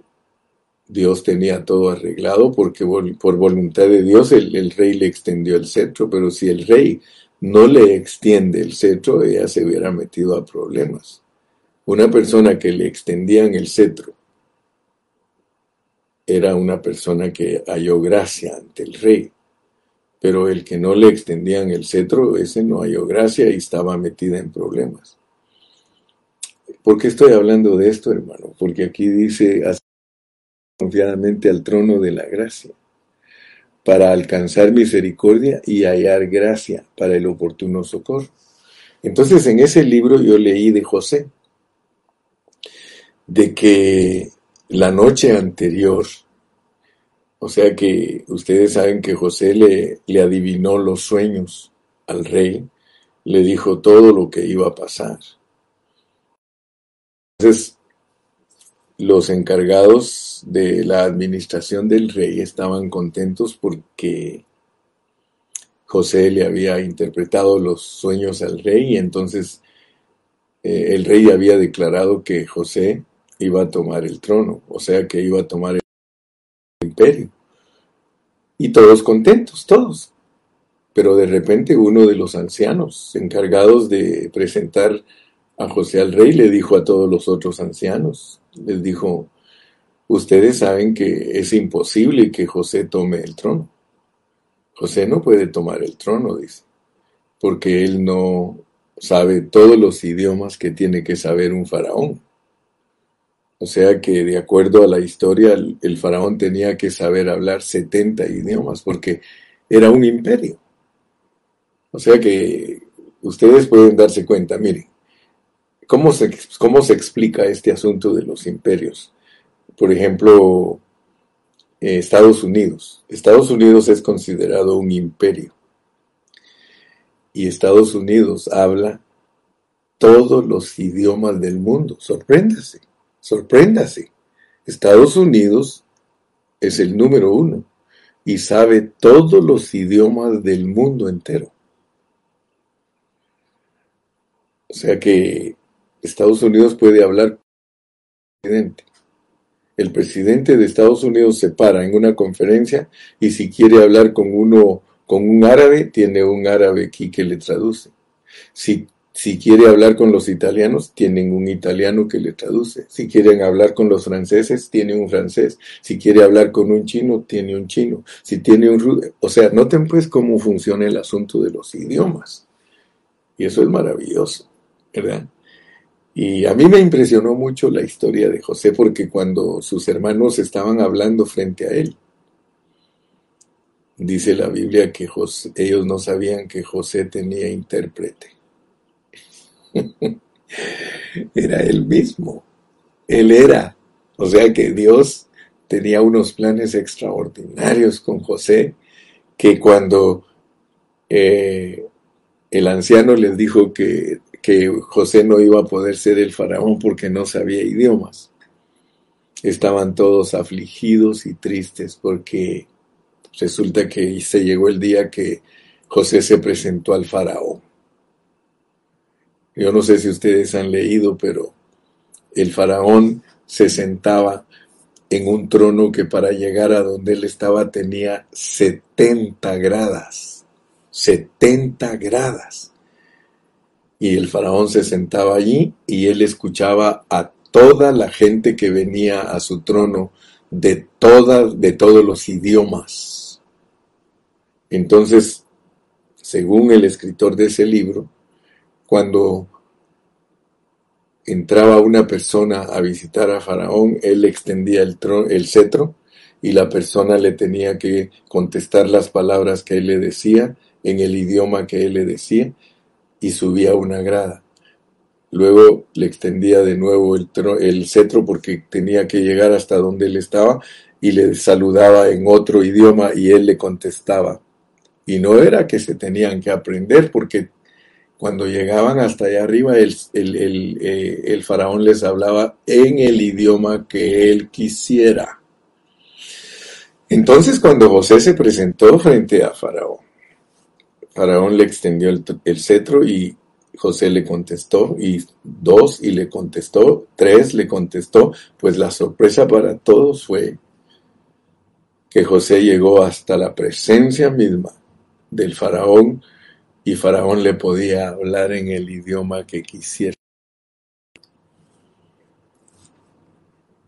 Dios tenía todo arreglado porque por voluntad de Dios el, rey le extendió el cetro, pero si el rey no le extiende el cetro, ella se hubiera metido a problemas. Una persona que le extendían el cetro era una persona que halló gracia ante el rey pero el que no le extendían el cetro, ese no halló gracia y estaba metida en problemas. ¿Por qué estoy hablando de esto, hermano? Porque aquí dice, confiadamente al trono de la gracia, para alcanzar misericordia y hallar gracia para el oportuno socorro. Entonces, en ese libro yo leí de José, de que la noche anterior o sea que ustedes saben que José le, le adivinó los sueños al rey, le dijo todo lo que iba a pasar. Entonces, los encargados de la administración del rey estaban contentos porque José le había interpretado los sueños al rey y entonces eh, el rey había declarado que José iba a tomar el trono, o sea que iba a tomar el imperio. Y todos contentos, todos. Pero de repente uno de los ancianos encargados de presentar a José al rey le dijo a todos los otros ancianos, les dijo, ustedes saben que es imposible que José tome el trono. José no puede tomar el trono, dice, porque él no sabe todos los idiomas que tiene que saber un faraón. O sea que de acuerdo a la historia, el, faraón tenía que saber hablar 70 idiomas porque era un imperio. O sea que ustedes pueden darse cuenta, miren, ¿cómo se, cómo se explica este asunto de los imperios? Por ejemplo, eh, Estados Unidos. Estados Unidos es considerado un imperio. Y Estados Unidos habla todos los idiomas del mundo. Sorpréndase, sorpréndase. Estados Unidos es el número uno y sabe todos los idiomas del mundo entero. O sea que Estados Unidos puede hablar con el presidente. El presidente de Estados Unidos se para en una conferencia y si quiere hablar con uno, con un árabe, tiene un árabe aquí que le traduce. Si, si quiere hablar con los italianos, tienen un italiano que le traduce. Si quieren hablar con los franceses, tiene un francés. Si quiere hablar con un chino, tiene un chino. Si tiene un... O sea, noten pues cómo funciona el asunto de los idiomas. Y eso es maravilloso. ¿verdad? Y a mí me impresionó mucho la historia de José porque cuando sus hermanos estaban hablando frente a él, dice la Biblia que ellos no sabían que José tenía intérprete. era él mismo, él era. O sea que Dios tenía unos planes extraordinarios con José que cuando eh, el anciano les dijo que que José no iba a poder ser el faraón porque no sabía idiomas. Estaban todos afligidos y tristes porque resulta que se llegó el día que José se presentó al faraón. Yo no sé si ustedes han leído, pero el faraón se sentaba en un trono que para llegar a donde él estaba tenía 70 gradas. 70 gradas. Y el faraón se sentaba allí y él escuchaba a toda la gente que venía a su trono de, todas, de todos los idiomas. Entonces, según el escritor de ese libro, cuando entraba una persona a visitar a Faraón, él extendía el, el cetro y la persona le tenía que contestar las palabras que él le decía en el idioma que él le decía y subía una grada. Luego le extendía de nuevo el, el cetro porque tenía que llegar hasta donde él estaba y le saludaba en otro idioma y él le contestaba. Y no era que se tenían que aprender porque cuando llegaban hasta allá arriba el, el, eh, el, faraón les hablaba en el idioma que él quisiera. Entonces cuando José se presentó frente a Faraón, Faraón le extendió el, cetro y José le contestó, y dos y le contestó, tres le contestó, pues la sorpresa para todos fue que José llegó hasta la presencia misma del faraón y faraón le podía hablar en el idioma que quisiera.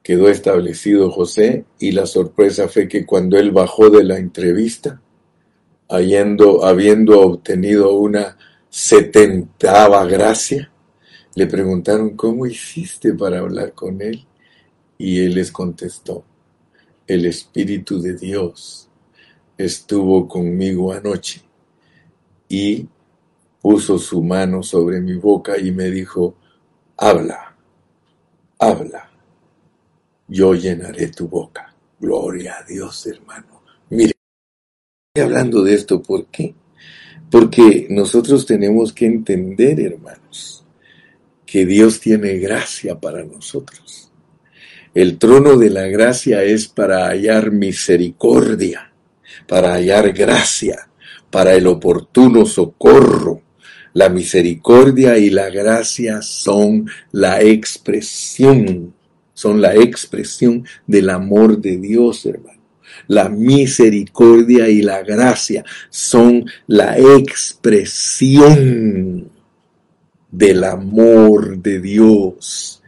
Quedó establecido José y la sorpresa fue que cuando él bajó de la entrevista, habiendo obtenido una setentava gracia, le preguntaron, ¿cómo hiciste para hablar con él? Y él les contestó, el Espíritu de Dios estuvo conmigo anoche y puso su mano sobre mi boca y me dijo, habla, habla, yo llenaré tu boca. Gloria a Dios, hermano. Hablando de esto, ¿por qué? Porque nosotros tenemos que entender, hermanos, que Dios tiene gracia para nosotros. El trono de la gracia es para hallar misericordia, para hallar gracia, para el oportuno socorro. La misericordia y la gracia son la expresión, son la expresión del amor de Dios, hermano la misericordia y la gracia son la expresión del amor de Dios.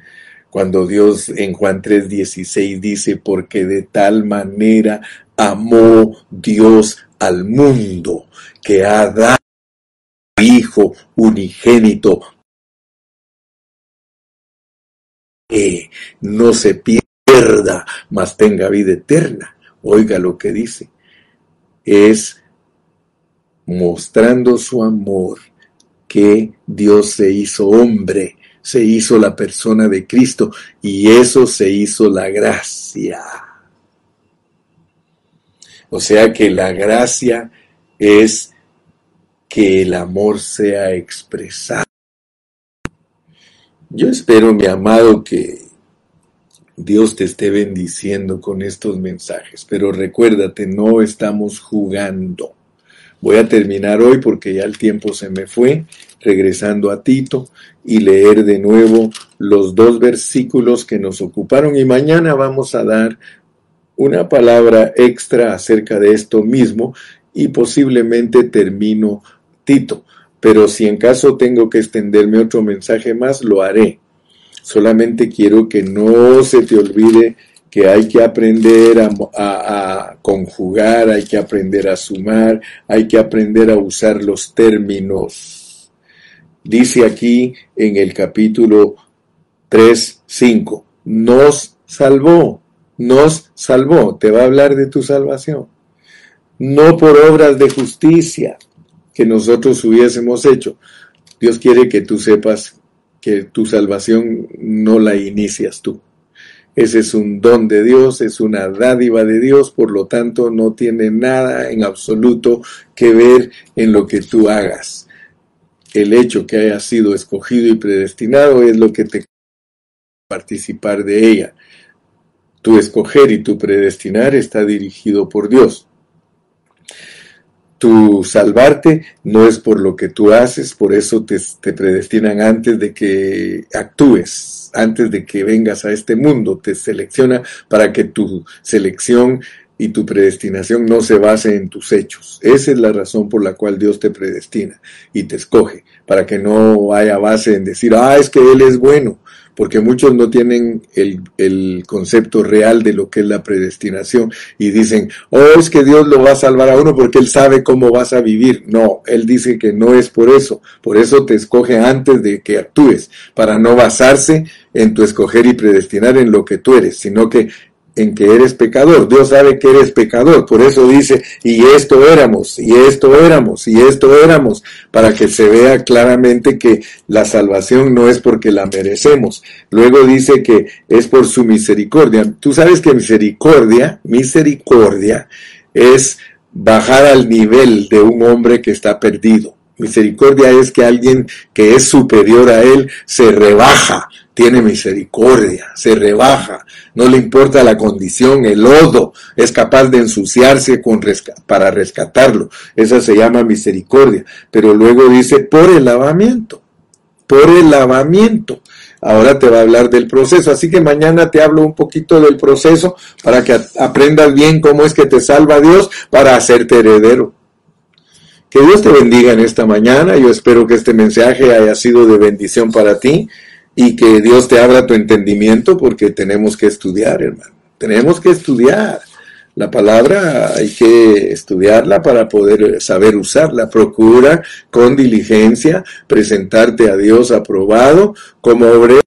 Cuando Dios en Juan 3:16 dice, porque de tal manera amó Dios al mundo que ha dado Hijo unigénito que no se pierda, mas tenga vida eterna. Oiga lo que dice. Es mostrando su amor que Dios se hizo hombre, se hizo la persona de Cristo y eso se hizo la gracia. O sea que la gracia es que el amor sea expresado. Yo espero, mi amado, que Dios te esté bendiciendo con estos mensajes, pero recuérdate, no estamos jugando. Voy a terminar hoy porque ya el tiempo se me fue, regresando a Tito y leer de nuevo los dos versículos que nos ocuparon y mañana vamos a dar una palabra extra acerca de esto mismo y posiblemente termino Tito. Pero si en caso tengo que extenderme otro mensaje más, lo haré. Solamente quiero que no se te olvide que hay que aprender a, conjugar, hay que aprender a sumar, hay que aprender a usar los términos. Dice aquí en el capítulo 3, 5, nos salvó, nos salvó, te va a hablar de tu salvación, no por obras de justicia que nosotros hubiésemos hecho. Dios quiere que tú sepas que tu salvación no la inicias tú. Ese es un don de Dios, es una dádiva de Dios, por lo tanto no tiene nada en absoluto que ver en lo que tú hagas. El hecho que hayas sido escogido y predestinado es lo que te participar de ella. Tu escoger y tu predestinar está dirigido por Dios. Tu salvarte no es por lo que tú haces, por eso te, te predestinan antes de que actúes antes de que vengas a este mundo, te selecciona para que tu selección y tu predestinación no se base en tus hechos. Esa es la razón por la cual Dios te predestina y te escoge, para que no haya base en decir, ah, es que Él es bueno, porque muchos no tienen el, el, concepto real de lo que es la predestinación y dicen, oh, es que Dios lo va a salvar a uno porque Él sabe cómo vas a vivir. No, Él dice que no es por eso, por eso te escoge antes de que actúes, para no basarse en tu escoger y predestinar en lo que tú eres, sino que en que eres pecador. Dios sabe que eres pecador. Por eso dice, y esto éramos, y esto éramos, y esto éramos, para que se vea claramente que la salvación no es porque la merecemos. Luego dice que es por su misericordia. Tú sabes que misericordia, misericordia, es bajar al nivel de un hombre que está perdido. Misericordia es que alguien que es superior a él se rebaja, tiene misericordia, se rebaja, no le importa la condición, el lodo, es capaz de ensuciarse para rescatarlo. Esa se llama misericordia. Pero luego dice por el lavamiento, por el lavamiento. Ahora te va a hablar del proceso, así que mañana te hablo un poquito del proceso para que aprendas bien cómo es que te salva Dios para hacerte heredero. Que Dios te bendiga en esta mañana. Yo espero que este mensaje haya sido de bendición para ti y que Dios te abra tu entendimiento porque tenemos que estudiar, hermano. Tenemos que estudiar. La palabra hay que estudiarla para poder saber usarla. Procura con diligencia presentarte a Dios aprobado como obrero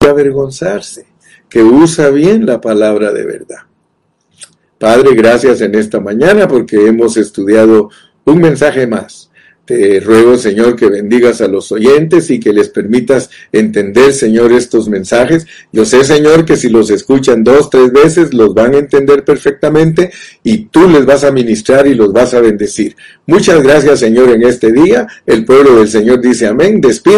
avergonzarse, que usa bien la palabra de verdad. Padre, gracias en esta mañana porque hemos estudiado un mensaje más. Te ruego, Señor, que bendigas a los oyentes y que les permitas entender, Señor, estos mensajes. Yo sé, Señor, que si los escuchan dos, tres veces, los van a entender perfectamente y tú les vas a ministrar y los vas a bendecir. Muchas gracias, Señor, en este día. El pueblo del Señor dice amén. Despide.